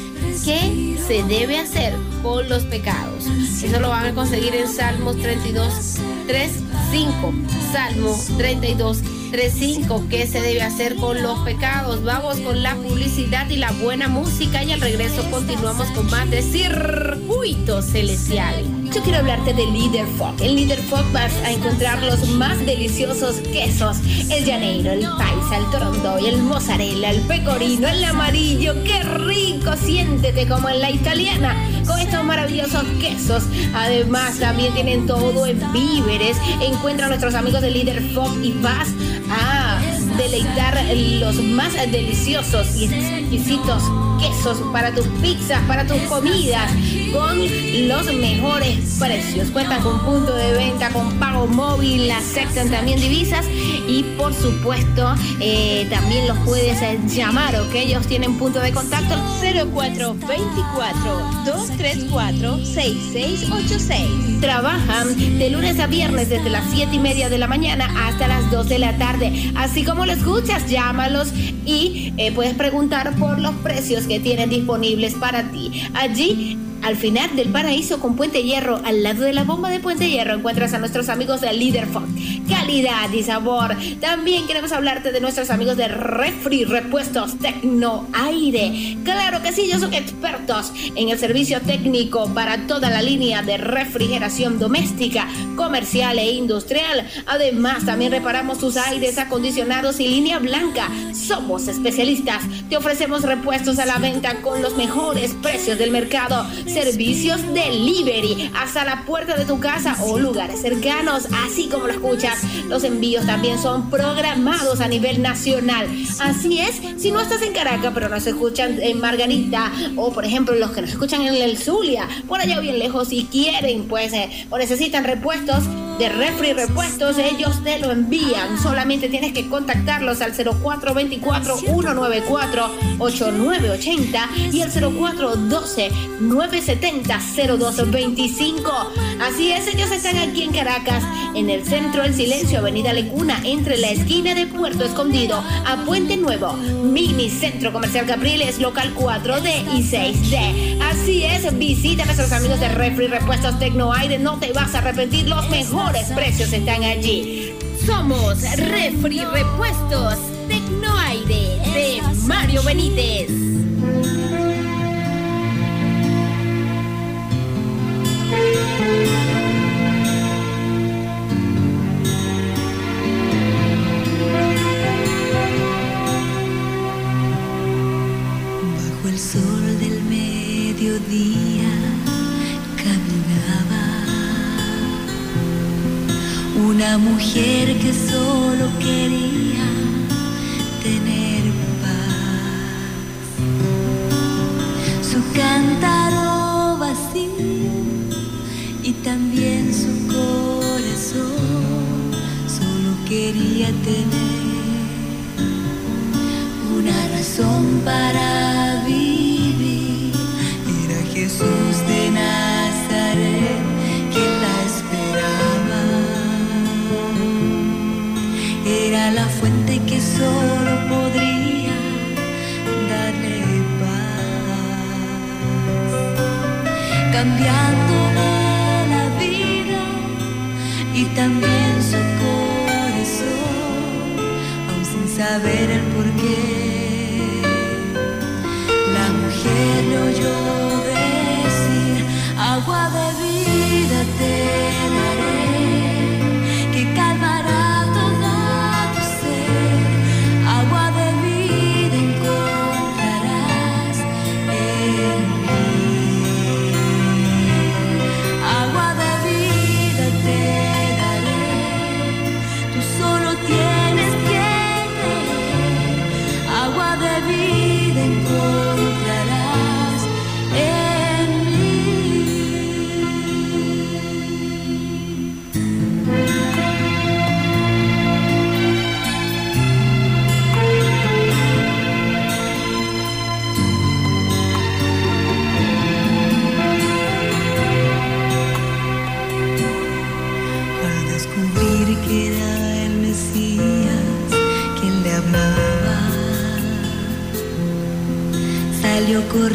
¿Qué se debe hacer con los pecados? Eso lo van a conseguir en Salmos 32, 3, 5. Salmo 32, 3, 5. ¿Qué se debe hacer con los pecados? Vamos con la publicidad y la buena música y al regreso continuamos con más de Circuito Celestial. Yo quiero hablarte de Líder Fog. En Líder Fog vas a encontrar los más deliciosos quesos. El llaneiro, el paisa, el torondoy, el mozzarella, el pecorino, el amarillo. ¡Qué rico! Siéntete como en la italiana con estos maravillosos quesos. Además, también tienen todo en víveres. Encuentra a nuestros amigos de Líder Fog y vas a deleitar los más deliciosos y exquisitos quesos para tus pizzas, para tus comidas, con los mejores precios. Cuentan con punto de venta, con pago móvil, aceptan también divisas y por supuesto eh, también los puedes eh, llamar, ¿ok? Ellos tienen punto de contacto 0424-234-6686. Trabajan de lunes a viernes desde las 7 y media de la mañana hasta las 2 de la tarde. Así como lo escuchas, llámalos y eh, puedes preguntar por los precios que tienen disponibles para ti. Allí al final del paraíso con Puente Hierro, al lado de la bomba de Puente Hierro, encuentras a nuestros amigos de Ford. Calidad y sabor. También queremos hablarte de nuestros amigos de Refri Repuestos Tecno Aire. Claro que sí, ellos son expertos en el servicio técnico para toda la línea de refrigeración doméstica, comercial e industrial. Además, también reparamos tus aires acondicionados y línea blanca. Somos especialistas. Te ofrecemos repuestos a la venta con los mejores precios del mercado servicios delivery hasta la puerta de tu casa o lugares cercanos, así como lo escuchas. Los envíos también son programados a nivel nacional. Así es, si no estás en Caracas, pero nos escuchan en Margarita, o por ejemplo los que nos escuchan en el Zulia, por allá bien lejos, y quieren, pues, eh, o necesitan repuestos de refri repuestos, ellos te lo envían. Solamente tienes que contactarlos al 0424-194-8980 y al 0412-970-0225. Así es, ellos están aquí en Caracas, en el centro del silencio, Avenida Lecuna, entre la esquina de Puerto Escondido a Puente Nuevo, Mini Centro Comercial Capriles, local 4D y 6D. Así es, visita a nuestros amigos de Refri Repuestos Tecno Aire, no te vas a arrepentir, los mejores precios están allí. Somos Refri Repuestos Tecno Aire de Mario Benítez. Bajo el sol del mediodía una mujer que solo quería tener paz. Su cántaro vacío y también su corazón solo quería tener una razón para vivir. Era Jesús de Nazaret saber el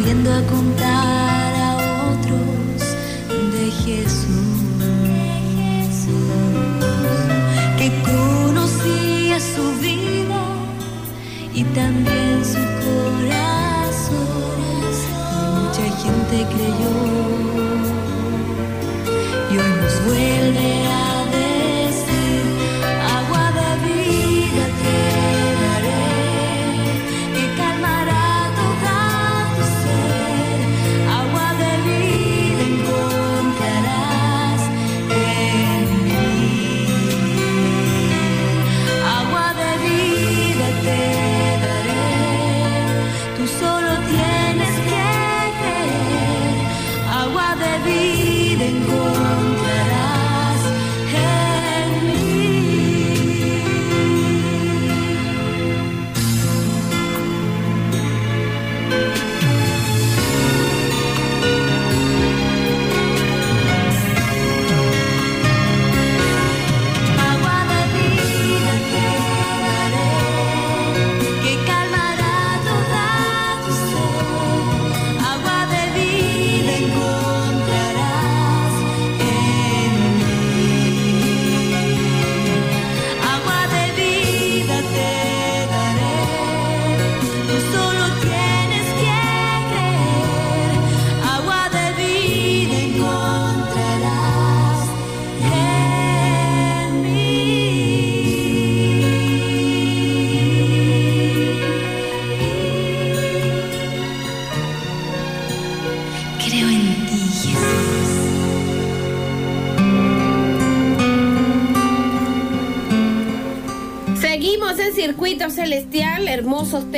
corriendo a contar a otros de Jesús, que conocía su vida y también su corazón. Mucha gente creyó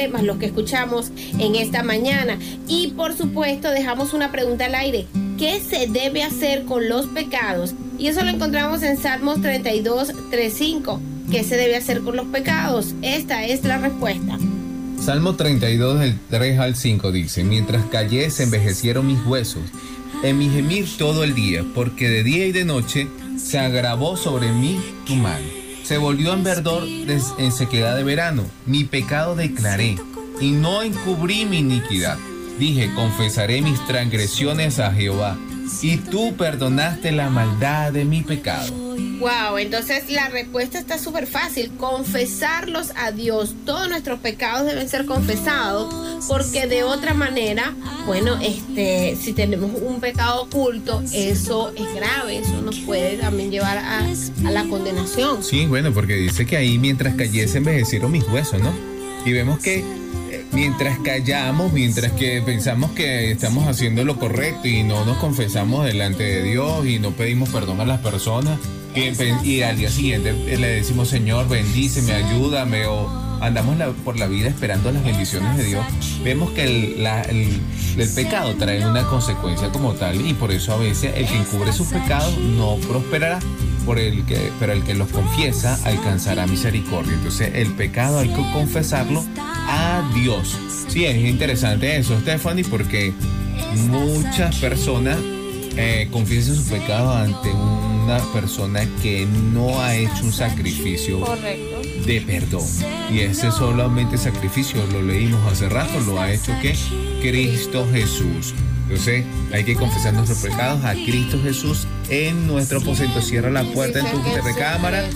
temas los que escuchamos en esta mañana. Y por supuesto dejamos una pregunta al aire. ¿Qué se debe hacer con los pecados? Y eso lo encontramos en Salmos 32, 3.5. ¿Qué se debe hacer con los pecados? Esta es la respuesta. Salmo 32 del 3 al 5 dice, mientras callé se envejecieron mis huesos, en mi gemir todo el día, porque de día y de noche se agravó sobre mí tu mano. Se volvió en verdor en sequedad de verano, mi pecado declaré, y no encubrí mi iniquidad. Dije, confesaré mis transgresiones a Jehová, y tú perdonaste la maldad de mi pecado. Wow, entonces la respuesta está súper fácil. Confesarlos a Dios. Todos nuestros pecados deben ser confesados porque de otra manera, bueno, este, si tenemos un pecado oculto, eso es grave. Eso nos puede también llevar a, a la condenación. Sí, bueno, porque dice que ahí mientras callé se envejecieron mis huesos, ¿no? Y vemos que mientras callamos, mientras que pensamos que estamos haciendo lo correcto y no nos confesamos delante de Dios y no pedimos perdón a las personas, y, al día siguiente le decimos, Señor, bendíceme, ayúdame, o andamos la- por la vida esperando las bendiciones de Dios, vemos que el- el pecado trae una consecuencia como tal y por eso a veces el que encubre sus pecados no prosperará por el que, pero el que los confiesa alcanzará misericordia. Entonces el pecado hay que confesarlo a Dios. Sí, es interesante eso, Stephanie, porque muchas personas eh, confiesan sus pecados ante una persona que no ha hecho un sacrificio Correcto. de perdón. Y ese solamente sacrificio, lo leímos hace rato, lo ha hecho que Cristo Jesús. Entonces hay que confesar nuestros pecados a Cristo Jesús en nuestro aposento. Cierra la puerta en tu recámara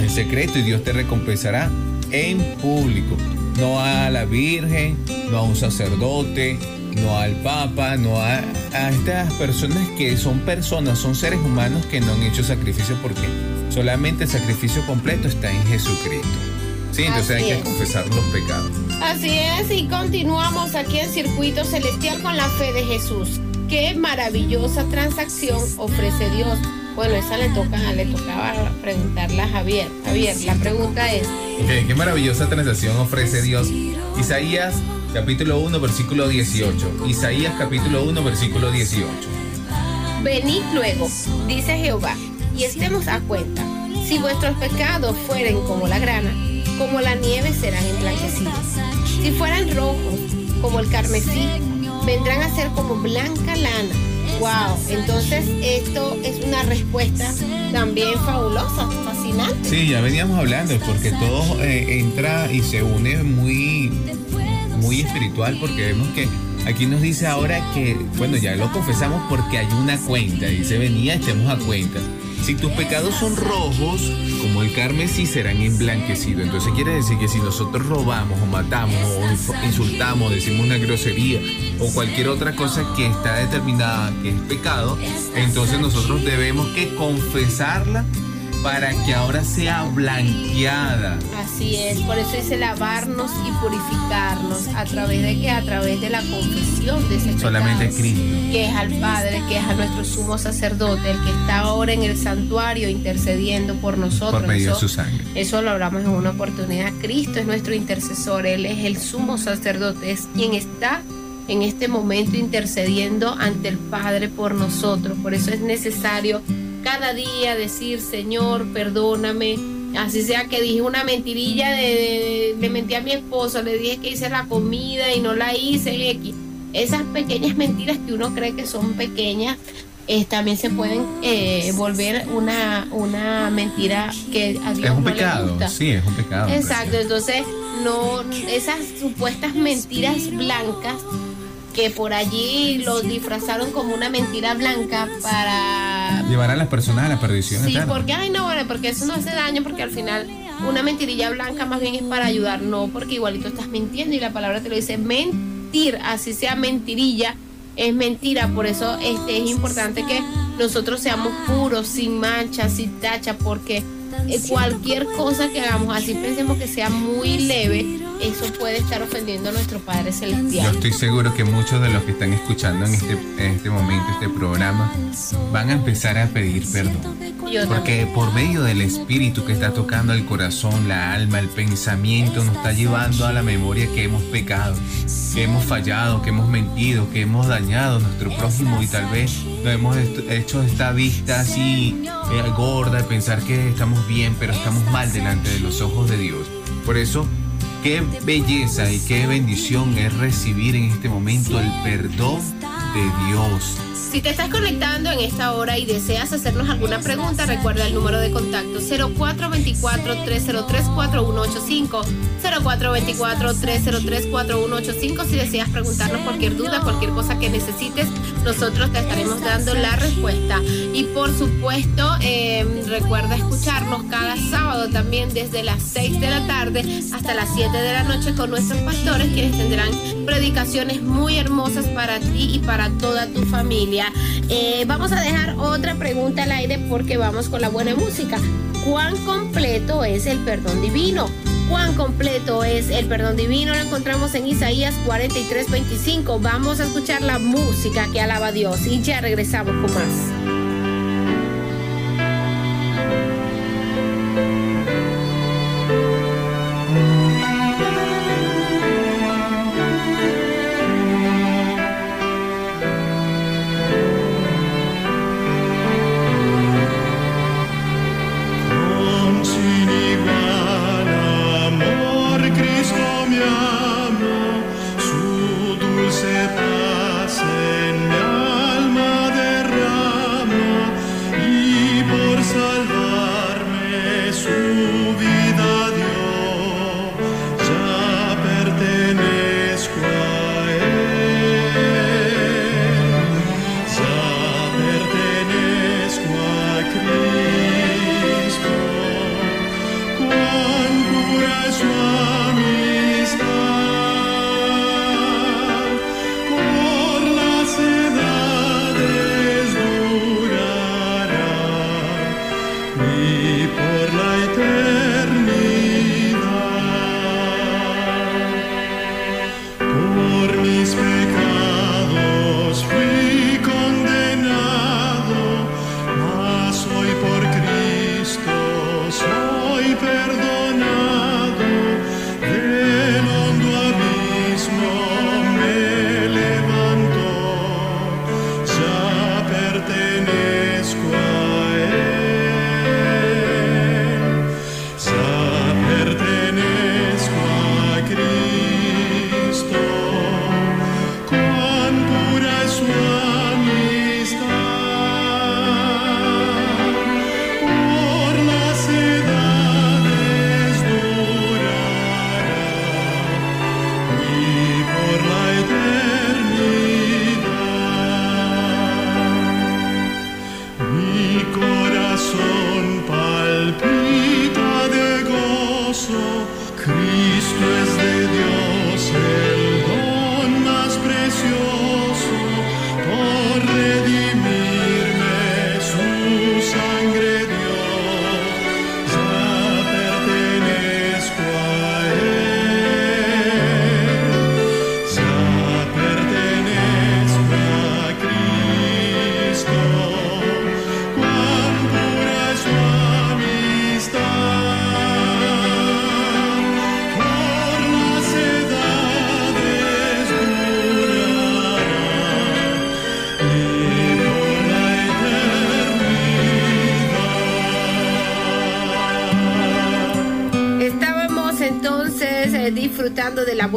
en secreto y Dios te recompensará en público. No a la Virgen, no a un sacerdote, no al Papa, no a, a estas personas que son personas, son seres humanos que no han hecho sacrificio porque solamente el sacrificio completo está en Jesucristo. Sí, entonces Así hay que es. confesar los pecados. Así es, y continuamos aquí en Circuito Celestial con la fe de Jesús. Qué maravillosa transacción ofrece Dios. Bueno, esa le toca, le tocaba preguntarla a Javier. Javier, la pregunta es, Ok, qué maravillosa transacción ofrece Dios. Isaías capítulo 1 versículo 18. Isaías capítulo 1 versículo 18. venid luego, dice Jehová, y estemos a cuenta. Si vuestros pecados fueren como la grana, como la nieve serán emblanquecidos. Si fueran rojos, como el carmesí, vendrán a ser como blanca lana. Wow, entonces esto es una respuesta también fabulosa, fascinante. Sí, ya veníamos hablando, porque todo eh, entra y se une muy, muy espiritual, porque vemos que aquí nos dice ahora que, bueno, ya lo confesamos porque hay una cuenta, dice venía, estemos a cuenta. Si tus pecados son rojos, como el carmesí, serán emblanquecidos. Entonces quiere decir que si nosotros robamos o matamos o insultamos, decimos una grosería o cualquier otra cosa que está determinada que es pecado, entonces nosotros debemos que confesarla para que ahora sea blanqueada. Así es, por eso dice lavarnos y purificarnos. ¿A través de qué? A través de la confesión de ese Solamente pecado, Cristo. Que es al Padre, que es a nuestro sumo sacerdote, el que está ahora en el santuario intercediendo por nosotros. Por medio de su sangre. Eso lo hablamos en una oportunidad. Cristo es nuestro intercesor, Él es el sumo sacerdote, es quien está en este momento intercediendo ante el Padre por nosotros. Por eso es necesario cada día decir, Señor, perdóname. Así sea que dije una mentirilla, de, de- le mentí a mi esposo, le dije que hice la comida y no la hice. X. Esas pequeñas mentiras que uno cree que son pequeñas, eh, también se pueden eh, volver una, una mentira que a Dios Es un no le pecado, gusta. sí, es un pecado. Exacto, entonces no esas supuestas mentiras blancas que por allí lo disfrazaron como una mentira blanca para Llevar a las personas a la perdición Sí, eterna. porque ay no, bueno, porque eso no hace daño porque al final una mentirilla blanca más bien es para ayudar, no, porque igualito estás mintiendo y la palabra te lo dice mentir, así sea mentirilla, es mentira, por eso este es importante que nosotros seamos puros, sin mancha, sin tacha, porque eh, cualquier cosa que hagamos, así pensemos que sea muy leve, eso puede estar ofendiendo a nuestro Padre Yo Celestial. estoy seguro que muchos de los que están escuchando en este, en este momento este programa van a empezar a pedir perdón. Yo Porque por medio del Espíritu que está tocando el corazón, la alma, el pensamiento, nos está llevando a la memoria que hemos pecado, que hemos fallado, que hemos mentido, que hemos dañado a nuestro prójimo y tal vez nos hemos hecho esta vista así eh, gorda, de pensar que estamos bien, pero estamos mal delante de los ojos de Dios. Por eso, qué belleza y qué bendición es recibir en este momento el perdón de Dios. Si te estás conectando en esta hora y deseas hacernos alguna pregunta, recuerda el número de contacto 0424-303-4185. 0424-303-4185. Si deseas preguntarnos cualquier duda, cualquier cosa que necesites, nosotros te estaremos dando la respuesta. Y por supuesto, eh, recuerda escucharnos cada sábado también desde las 6 de la tarde hasta las 7 de la noche con nuestros pastores, quienes tendrán predicaciones muy hermosas para ti y para toda tu familia. Eh, vamos a dejar otra pregunta al aire porque vamos con la buena música. ¿Cuán completo es el perdón divino? ¿Cuán completo es el perdón divino? Lo encontramos en Isaías 43, 25. Vamos a escuchar la música que alaba a Dios y ya regresamos con más.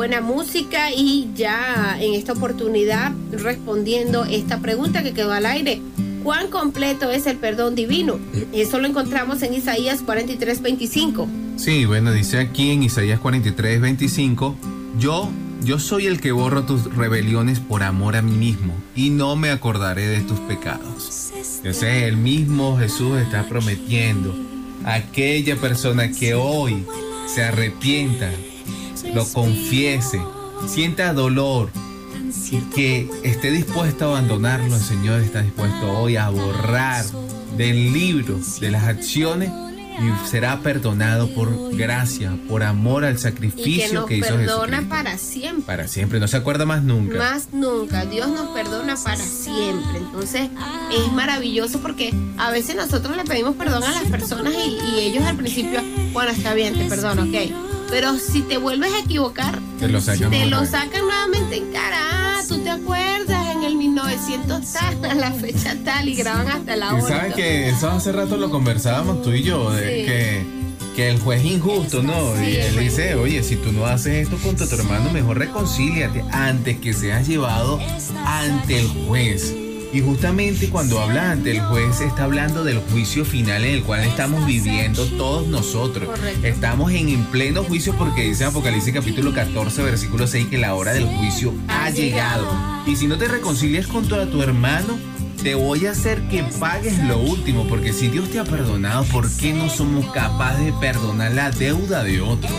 Buena música y ya en esta oportunidad respondiendo esta pregunta que quedó al aire. ¿Cuán completo es el perdón divino? Eso lo encontramos en Isaías 43, 25. Sí, bueno, dice aquí en Isaías 43, 25, yo, yo soy el que borro tus rebeliones por amor a mí mismo y no me acordaré de tus pecados. Entonces el mismo Jesús está prometiendo a aquella persona que hoy se arrepienta, lo confiese, sienta dolor y que esté dispuesto a abandonarlo, el Señor está dispuesto hoy a borrar del libro de las acciones y será perdonado por gracia, por amor al Y que sacrificio nos que, hizo perdona para siempre. Para siempre, no se acuerda más nunca. Más nunca. Dios nos perdona para siempre. Entonces es maravilloso porque a veces nosotros le pedimos perdón a las personas y, y ellos al principio, bueno, está bien, te perdono, ok. Pero si te vuelves a equivocar, Te lo sacan te otra lo vez. sacan nuevamente en cara. Ah, tú te acuerdas en el 1900 tal, a la fecha tal y graban hasta la hora. sabes que eso hace rato lo conversábamos tú y yo, de Sí. que, que el juez es injusto, ¿no? Sí, y él dice, oye, si tú no haces esto contra tu hermano, mejor reconcíliate antes que seas llevado ante el juez. Y justamente cuando habla ante el juez está hablando del juicio final en el cual estamos viviendo todos nosotros. Correcto. Estamos en, en pleno juicio porque dice Apocalipsis capítulo 14 versículo 6 que la hora del juicio ha llegado. Y si no te reconcilias con tu, tu hermano, te voy a hacer que pagues lo último, porque si Dios te ha perdonado, ¿por qué no somos capaces de perdonar la deuda de otros?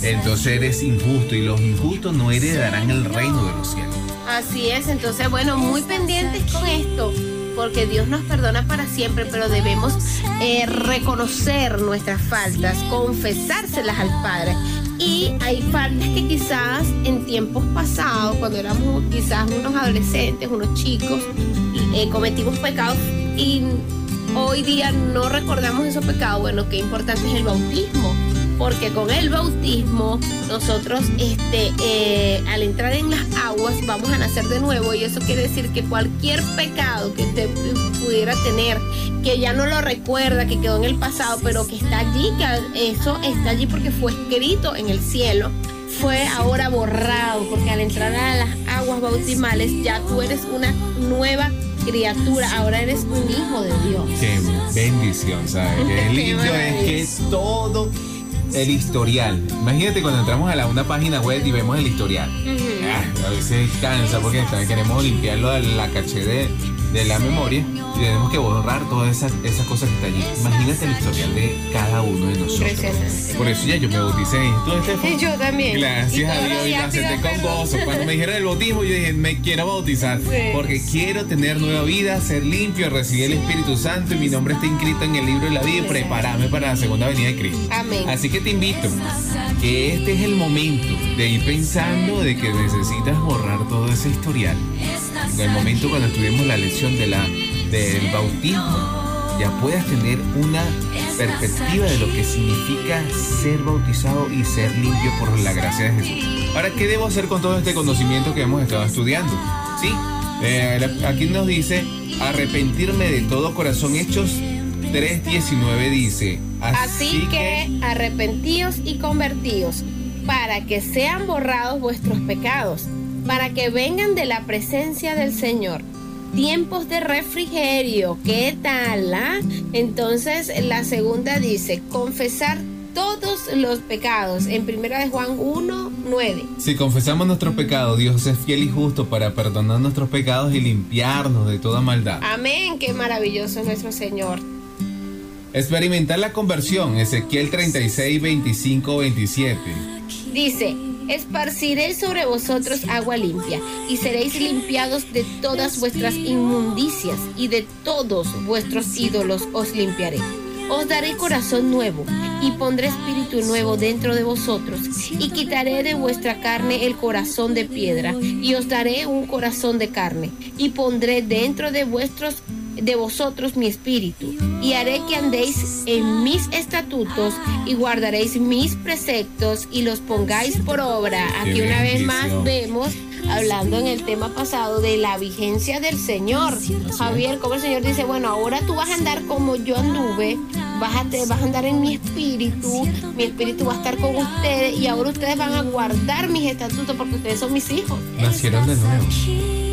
Entonces eres injusto y los injustos no heredarán el reino de los cielos. Así es, entonces bueno, muy pendientes con esto, porque Dios nos perdona para siempre, pero debemos eh, reconocer nuestras faltas, confesárselas al Padre. Y hay faltas que quizás en tiempos pasados, cuando éramos quizás unos adolescentes, unos chicos, eh, cometimos pecados y hoy día no recordamos esos pecados. Bueno, qué importante es el bautismo porque con el bautismo nosotros este eh, al entrar en las aguas vamos a nacer de nuevo y eso quiere decir que cualquier pecado que usted pudiera tener que ya no lo recuerda que quedó en el pasado pero que está allí que eso está allí porque fue escrito en el cielo fue ahora borrado porque al entrar a las aguas bautismales ya tú eres una nueva criatura ahora eres un hijo de Dios Qué bendición, ¿sabes? Qué Qué lindo es que todo el historial. Imagínate cuando entramos a la, una página web y vemos el historial. Ah, a veces cansa porque también queremos limpiarlo de la caché de, de la memoria tenemos que borrar todas esas, esas cosas que están allí. Imagínate el historial de cada uno de nosotros. Por eso ya yo me bauticé. ¿Tú, Estefan? Y yo también. Gracias a Dios y lo acepté con gozo. Cuando me dijeron el bautismo, yo dije, me quiero bautizar. Sí. Porque quiero tener nueva vida, ser limpio, recibir el Espíritu Santo y mi nombre está inscrito en el libro de la vida y prepararme para la segunda venida de Cristo. Amén. Así que te invito que este es el momento de ir pensando de que necesitas borrar todo ese historial. En el momento cuando estudiemos la lección de la, del bautismo, ya puedas tener una perspectiva de lo que significa ser bautizado y ser limpio por la gracia de Jesús. Ahora, ¿qué debo hacer con todo este conocimiento que hemos estado estudiando? ¿Sí? Eh, aquí nos dice, arrepentirme de todo corazón. Hechos 3.19 dice, Así que arrepentíos y convertíos, para que sean borrados vuestros pecados, para que vengan de la presencia del Señor. Tiempos de refrigerio, ¿qué tal? ah? Entonces la segunda dice, confesar todos los pecados, en primera de Juan 1, 9. Si confesamos nuestros pecados, Dios es fiel y justo para perdonar nuestros pecados y limpiarnos de toda maldad. Amén, qué maravilloso es nuestro Señor. Experimentar la conversión, Ezequiel 36, 25, 27. Dice, esparciréis sobre vosotros agua limpia, y seréis limpiados de todas vuestras inmundicias, y de todos vuestros ídolos os limpiaré. Os daré corazón nuevo, y pondré espíritu nuevo dentro de vosotros, y quitaré de vuestra carne el corazón de piedra, y os daré un corazón de carne, y pondré dentro de vuestros de vosotros mi espíritu, y haré que andéis en mis estatutos y guardaréis mis preceptos y los pongáis por obra. Aquí una vez más vemos, hablando en el tema pasado, de la vigencia del Señor. Javier, como el Señor dice, bueno, ahora tú vas a andar como yo anduve, vas a, te- vas a andar en mi espíritu, mi espíritu va a estar con ustedes y ahora ustedes van a guardar mis estatutos porque ustedes son mis hijos. Nacieron de nuevo.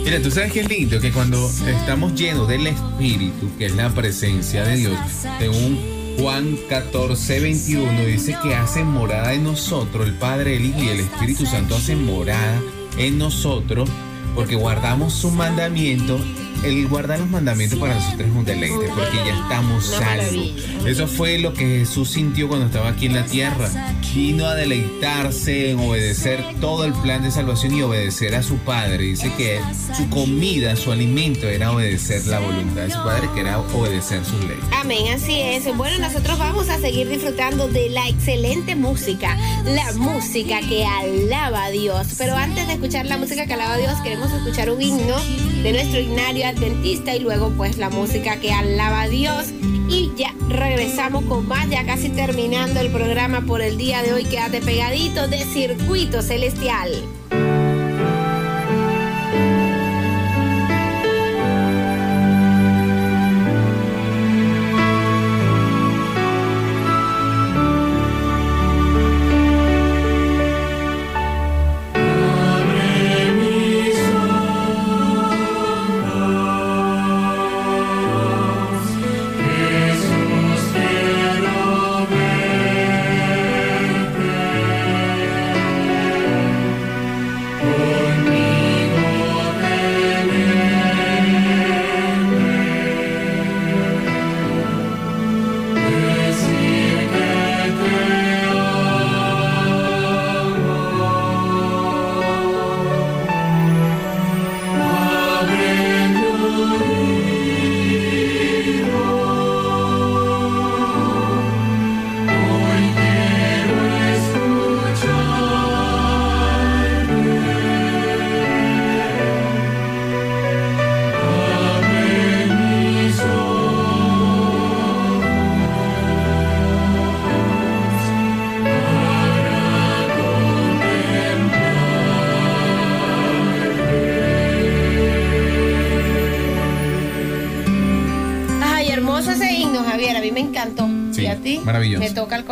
Mira, tú sabes que es lindo que cuando estamos llenos del Espíritu, que es la presencia de Dios, según Juan 14, 21, dice que hace morada en nosotros, el Padre, el Hijo y el Espíritu Santo hacen morada en nosotros, porque guardamos su mandamiento. El guardar los mandamientos para nosotros es un deleite, porque ya estamos salvos. Eso fue lo que Jesús sintió cuando estaba aquí en la tierra. Vino a deleitarse en obedecer todo el plan de salvación y obedecer a su Padre. Dice que su comida, su alimento era obedecer la voluntad de su Padre, que era obedecer sus leyes. Amén, así es. Bueno, nosotros vamos a seguir disfrutando de la excelente música, la música que alaba a Dios. Pero antes de escuchar la música que alaba a Dios, queremos escuchar un himno de nuestro himnario adventista y luego pues la música que alaba a Dios. Y ya regresamos con más, ya casi terminando el programa por el día de hoy. Quédate pegadito de Circuito Celestial.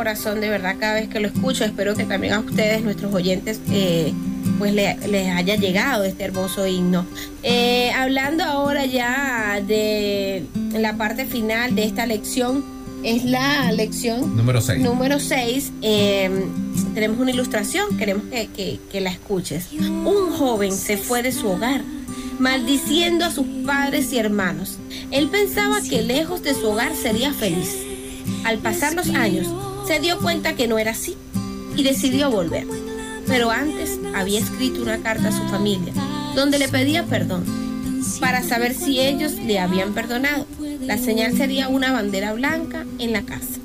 Corazón de verdad cada vez que lo escucho. Espero que también a ustedes, nuestros oyentes, eh, pues le- les haya llegado este hermoso himno. Eh, hablando ahora ya de la parte final de esta lección, es la lección Número 6. Número 6, tenemos una ilustración, queremos que, que- que la escuches. Un joven se fue de su hogar, maldiciendo a sus padres y hermanos. Él pensaba que lejos de su hogar sería feliz. Al pasar los años, se dio cuenta que no era así y decidió volver. Pero antes había escrito una carta a su familia donde le pedía perdón para saber si ellos le habían perdonado. La señal sería una bandera blanca en la casa.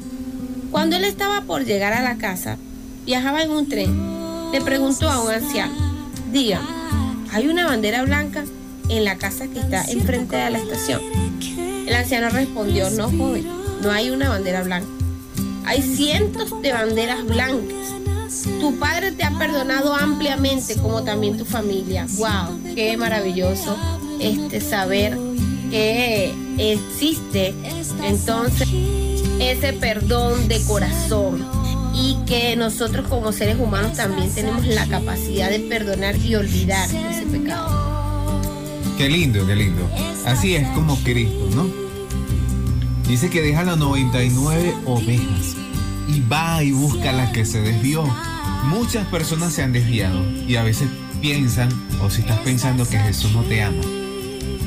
Cuando él estaba por llegar a la casa, viajaba en un tren, le preguntó a un anciano, dígame, ¿hay una bandera blanca en la casa que está enfrente de la estación? El anciano respondió, no joven, no hay una bandera blanca. Hay cientos de banderas blancas. Tu padre te ha perdonado ampliamente como también tu familia. ¡Wow! ¡Qué maravilloso este saber que existe entonces ese perdón de corazón y que nosotros como seres humanos también tenemos la capacidad de perdonar y olvidar ese pecado. Qué lindo, qué lindo. Así es como Cristo, ¿no? Dice que deja las 99 ovejas y va y busca la que se desvió. Muchas personas se han desviado y a veces piensan, o si estás pensando que Jesús no te ama,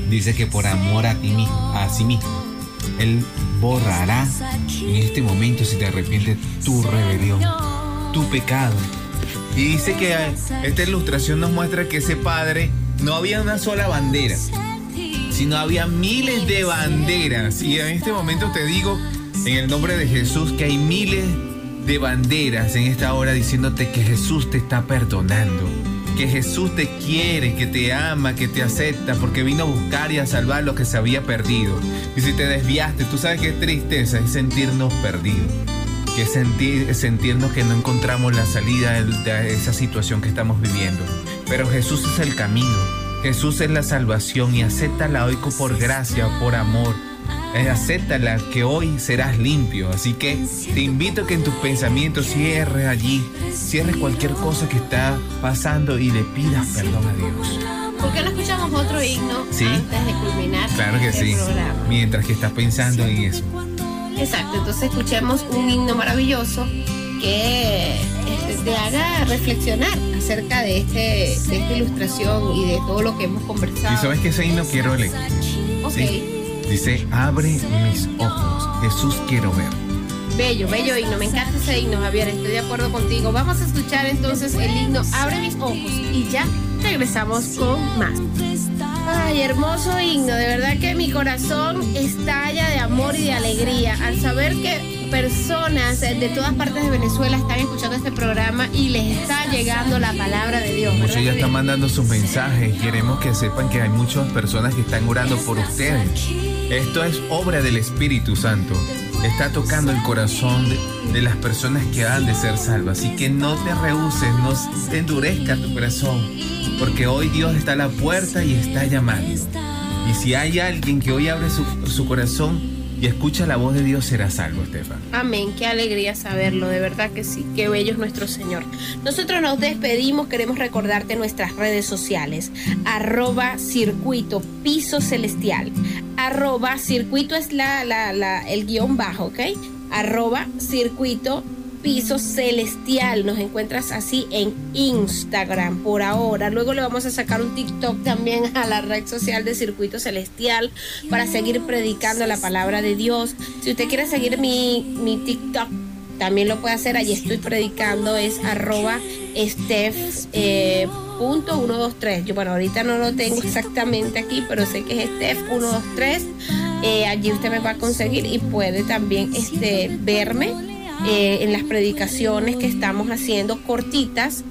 dice que por amor a ti mismo, a sí mismo, Él borrará en este momento si te arrepientes tu rebelión, tu pecado. Y dice que esta ilustración nos muestra que ese padre no había una sola bandera, sino había miles de banderas. Y en este momento te digo, en el nombre de Jesús, que hay miles de banderas en esta hora diciéndote que Jesús te está perdonando que Jesús te quiere, que te ama, que te acepta, porque vino a buscar y a salvar lo que se había perdido. Y si te desviaste, tú sabes qué tristeza es sentirnos perdidos, que sentir, sentirnos que no encontramos la salida de esa situación que estamos viviendo. Pero Jesús es el camino, Jesús es la salvación y acéptala hoy por gracia, por amor. Eh, acéptala que hoy serás limpio. Así que te invito a que en tus pensamientos cierres allí, cierres cualquier cosa que está pasando y le pidas perdón a Dios. ¿Por qué no escuchamos otro himno ¿Sí? antes de culminar Claro que el sí. programa? Mientras que estás pensando en eso. Exacto, entonces escuchemos un himno maravilloso que este, te haga reflexionar acerca de, este, de esta ilustración y de todo lo que hemos conversado. ¿Y sabes qué ese himno quiero leer? Ok, Dice, abre mis ojos, Jesús quiero ver. bello, bello himno, me encanta ese himno, Javier, estoy de acuerdo contigo. Vamos a escuchar entonces el himno Abre mis ojos y ya regresamos con más. Ay, hermoso himno, de verdad que mi corazón estalla de amor y de alegría al saber que personas de todas partes de Venezuela están escuchando este programa y les está llegando la palabra de Dios. ¿verdad Muchos ya están mandando sus mensajes. Queremos que sepan que hay muchas personas que están orando por ustedes. Esto es obra del Espíritu Santo. Está tocando el corazón de, de las personas que han de ser salvas. Así que no te rehuses, no te endurezca tu corazón. Porque hoy Dios está a la puerta y está llamando. Y si hay alguien que hoy abre su, su corazón y escucha la voz de Dios, será salvo, Estefan. Amén, qué alegría saberlo, de verdad que sí, qué bello es nuestro Señor. Nosotros nos despedimos, queremos recordarte nuestras redes sociales, arroba circuito piso celestial, arroba circuito es la, el guion bajo, ¿ok? Arroba circuito piso celestial, nos encuentras así en Instagram por ahora, luego le vamos a sacar un TikTok también a la red social de circuito celestial para seguir predicando la palabra de Dios. Si usted quiere seguir mi, mi TikTok, también lo puede hacer. Allí estoy predicando, es arroba steph, eh, punto 123. Yo, bueno, ahorita no lo tengo exactamente aquí, pero sé que es steph 123. Eh, allí usted me va a conseguir y puede también este, verme eh, en las predicaciones que estamos haciendo cortitas.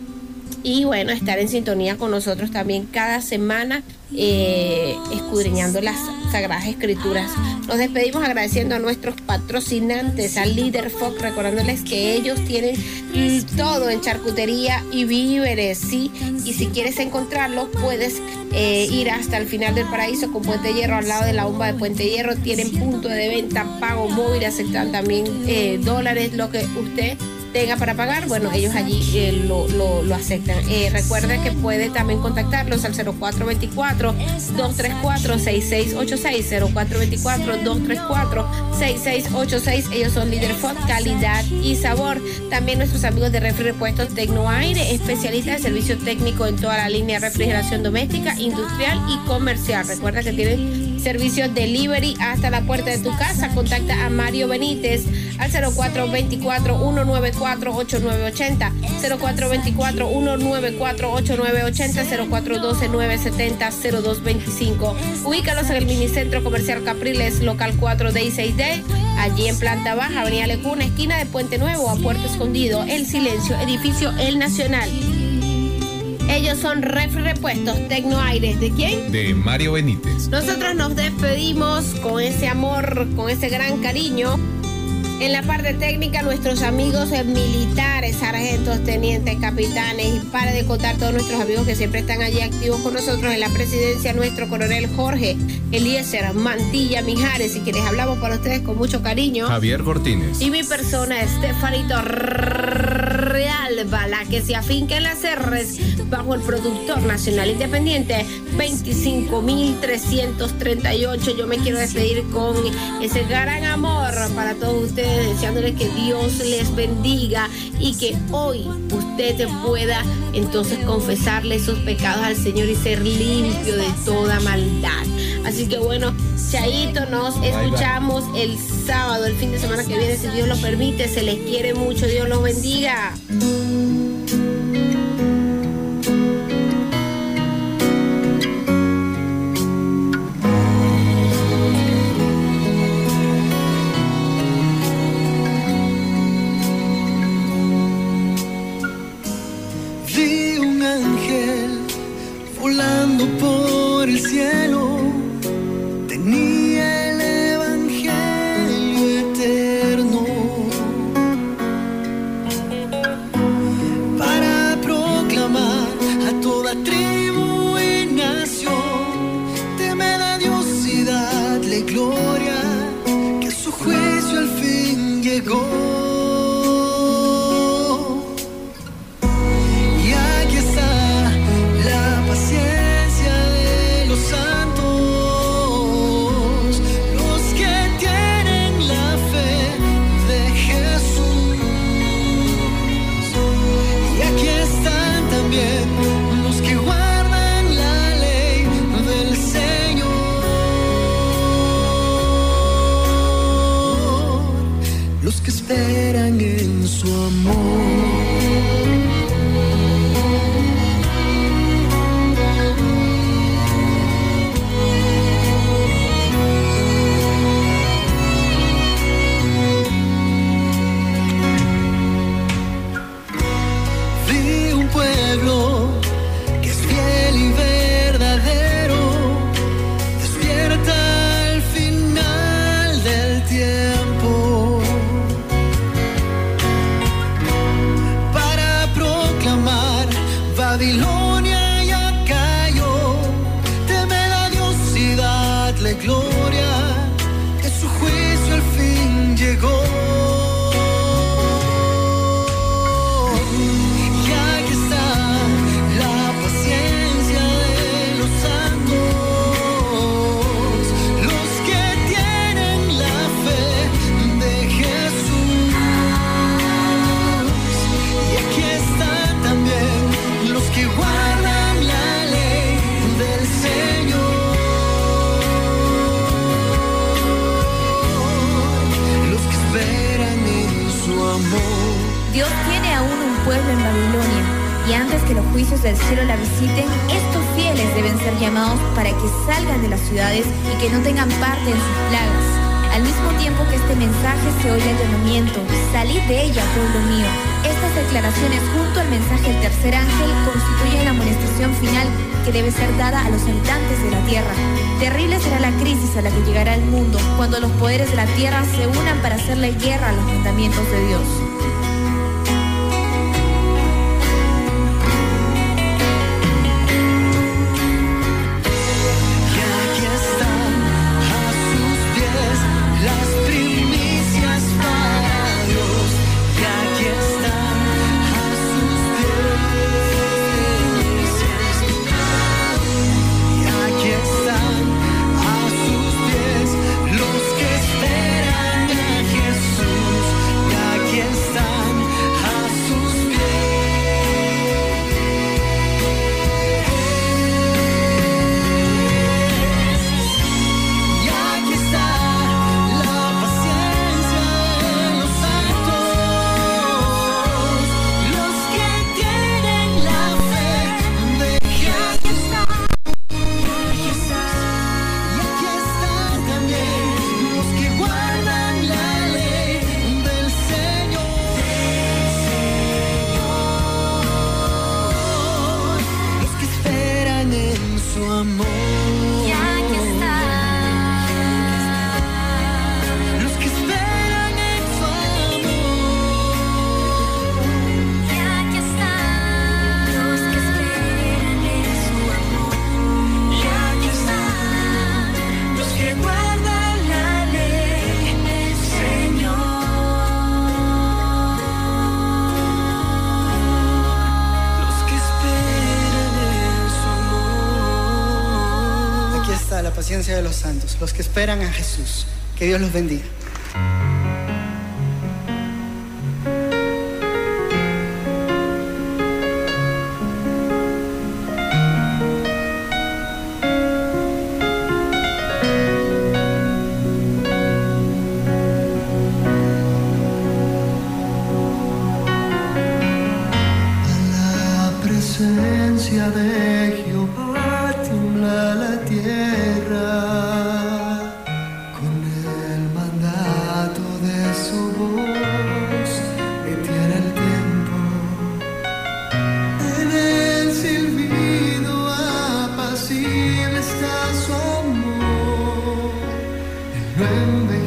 Y bueno, estar en sintonía con nosotros también cada semana eh, escudriñando las Sagradas Escrituras. Nos despedimos agradeciendo a nuestros patrocinantes, al Líder Fox, recordándoles que ellos tienen todo en charcutería y víveres, ¿sí? Y si quieres encontrarlos, puedes eh, ir hasta el final del paraíso con Puente Hierro, al lado de la bomba de Puente Hierro. Tienen punto de venta, pago móvil, aceptan también eh, dólares, lo que usted tenga para pagar, bueno, ellos allí eh, lo, lo- aceptan. Eh, recuerda que puede también contactarlos al 0424-234-6686, 0424-234-6686. Ellos son líder food, calidad y sabor. También nuestros amigos de Refri Repuestos Tecnoaire, especialistas en servicio técnico en toda la línea de refrigeración doméstica, industrial y comercial. Recuerda que tienen servicio delivery hasta la puerta de tu casa. Contacta a Mario Benítez al 0424-194-8980, 0424-194-8980, 0412-970-0225. Ubícalos en el Minicentro Comercial Capriles, local 4D y 6D, allí en planta baja, Avenida Lecuna, esquina de Puente Nuevo, a Puerto Escondido, El Silencio, edificio El Nacional. Ellos son Refri Repuestos Tecnoaires. ¿De quién? De Mario Benítez. Nosotros nos despedimos con ese amor, con ese gran cariño. En la parte técnica, nuestros amigos militares, sargentos, tenientes, capitanes, y para de contar todos nuestros amigos que siempre están allí activos con nosotros en la presidencia, nuestro coronel Jorge Eliezer Mantilla Mijares, y quienes hablamos para ustedes con mucho cariño. Javier Cortines. Y mi persona, Estefanito Realba, la que se afinca en las R's bajo el productor nacional independiente 25.338. Yo me quiero despedir con ese gran amor para todos ustedes, deseándoles que Dios les bendiga y que hoy usted pueda entonces confesarle sus pecados al Señor y ser limpio de toda maldad. Así que bueno, Chaito, nos escuchamos el sábado, el fin de semana que viene, si Dios lo permite. Se les quiere mucho, Dios los bendiga. Vi de ella, pueblo mío. Estas declaraciones junto al mensaje del tercer ángel constituyen la amonestación final que debe ser dada a los habitantes de la tierra. Terrible será la crisis a la que llegará el mundo cuando los poderes de la tierra se unan para hacerle guerra a los mandamientos de Dios. Dios los bendiga.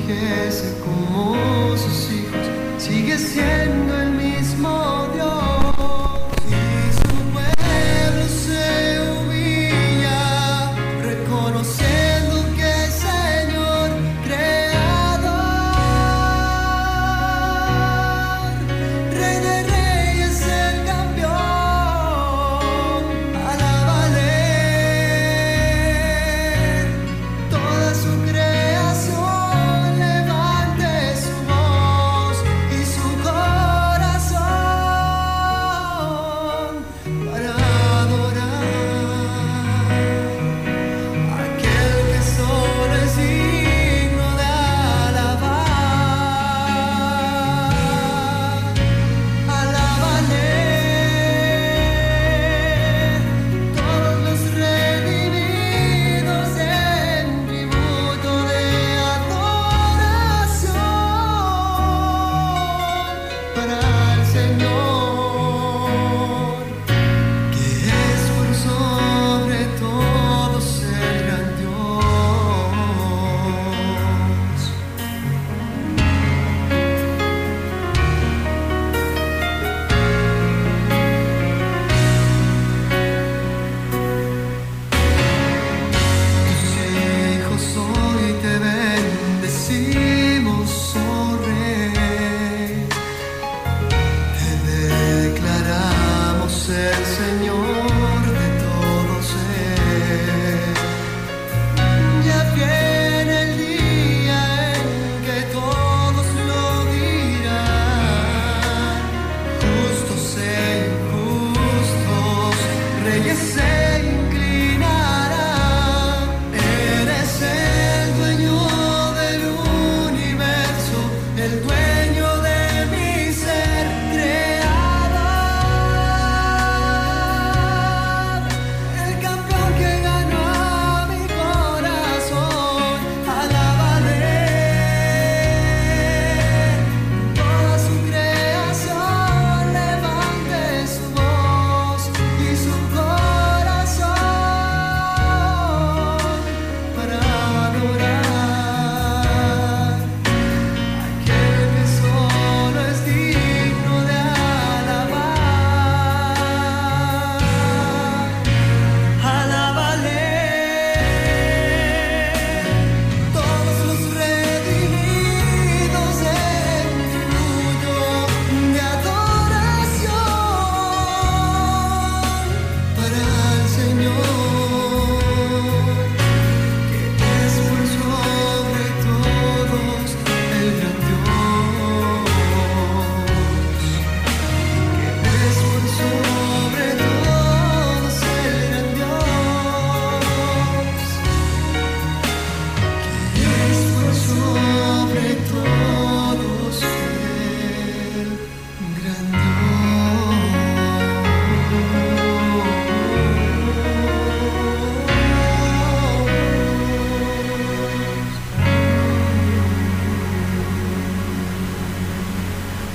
Envejece como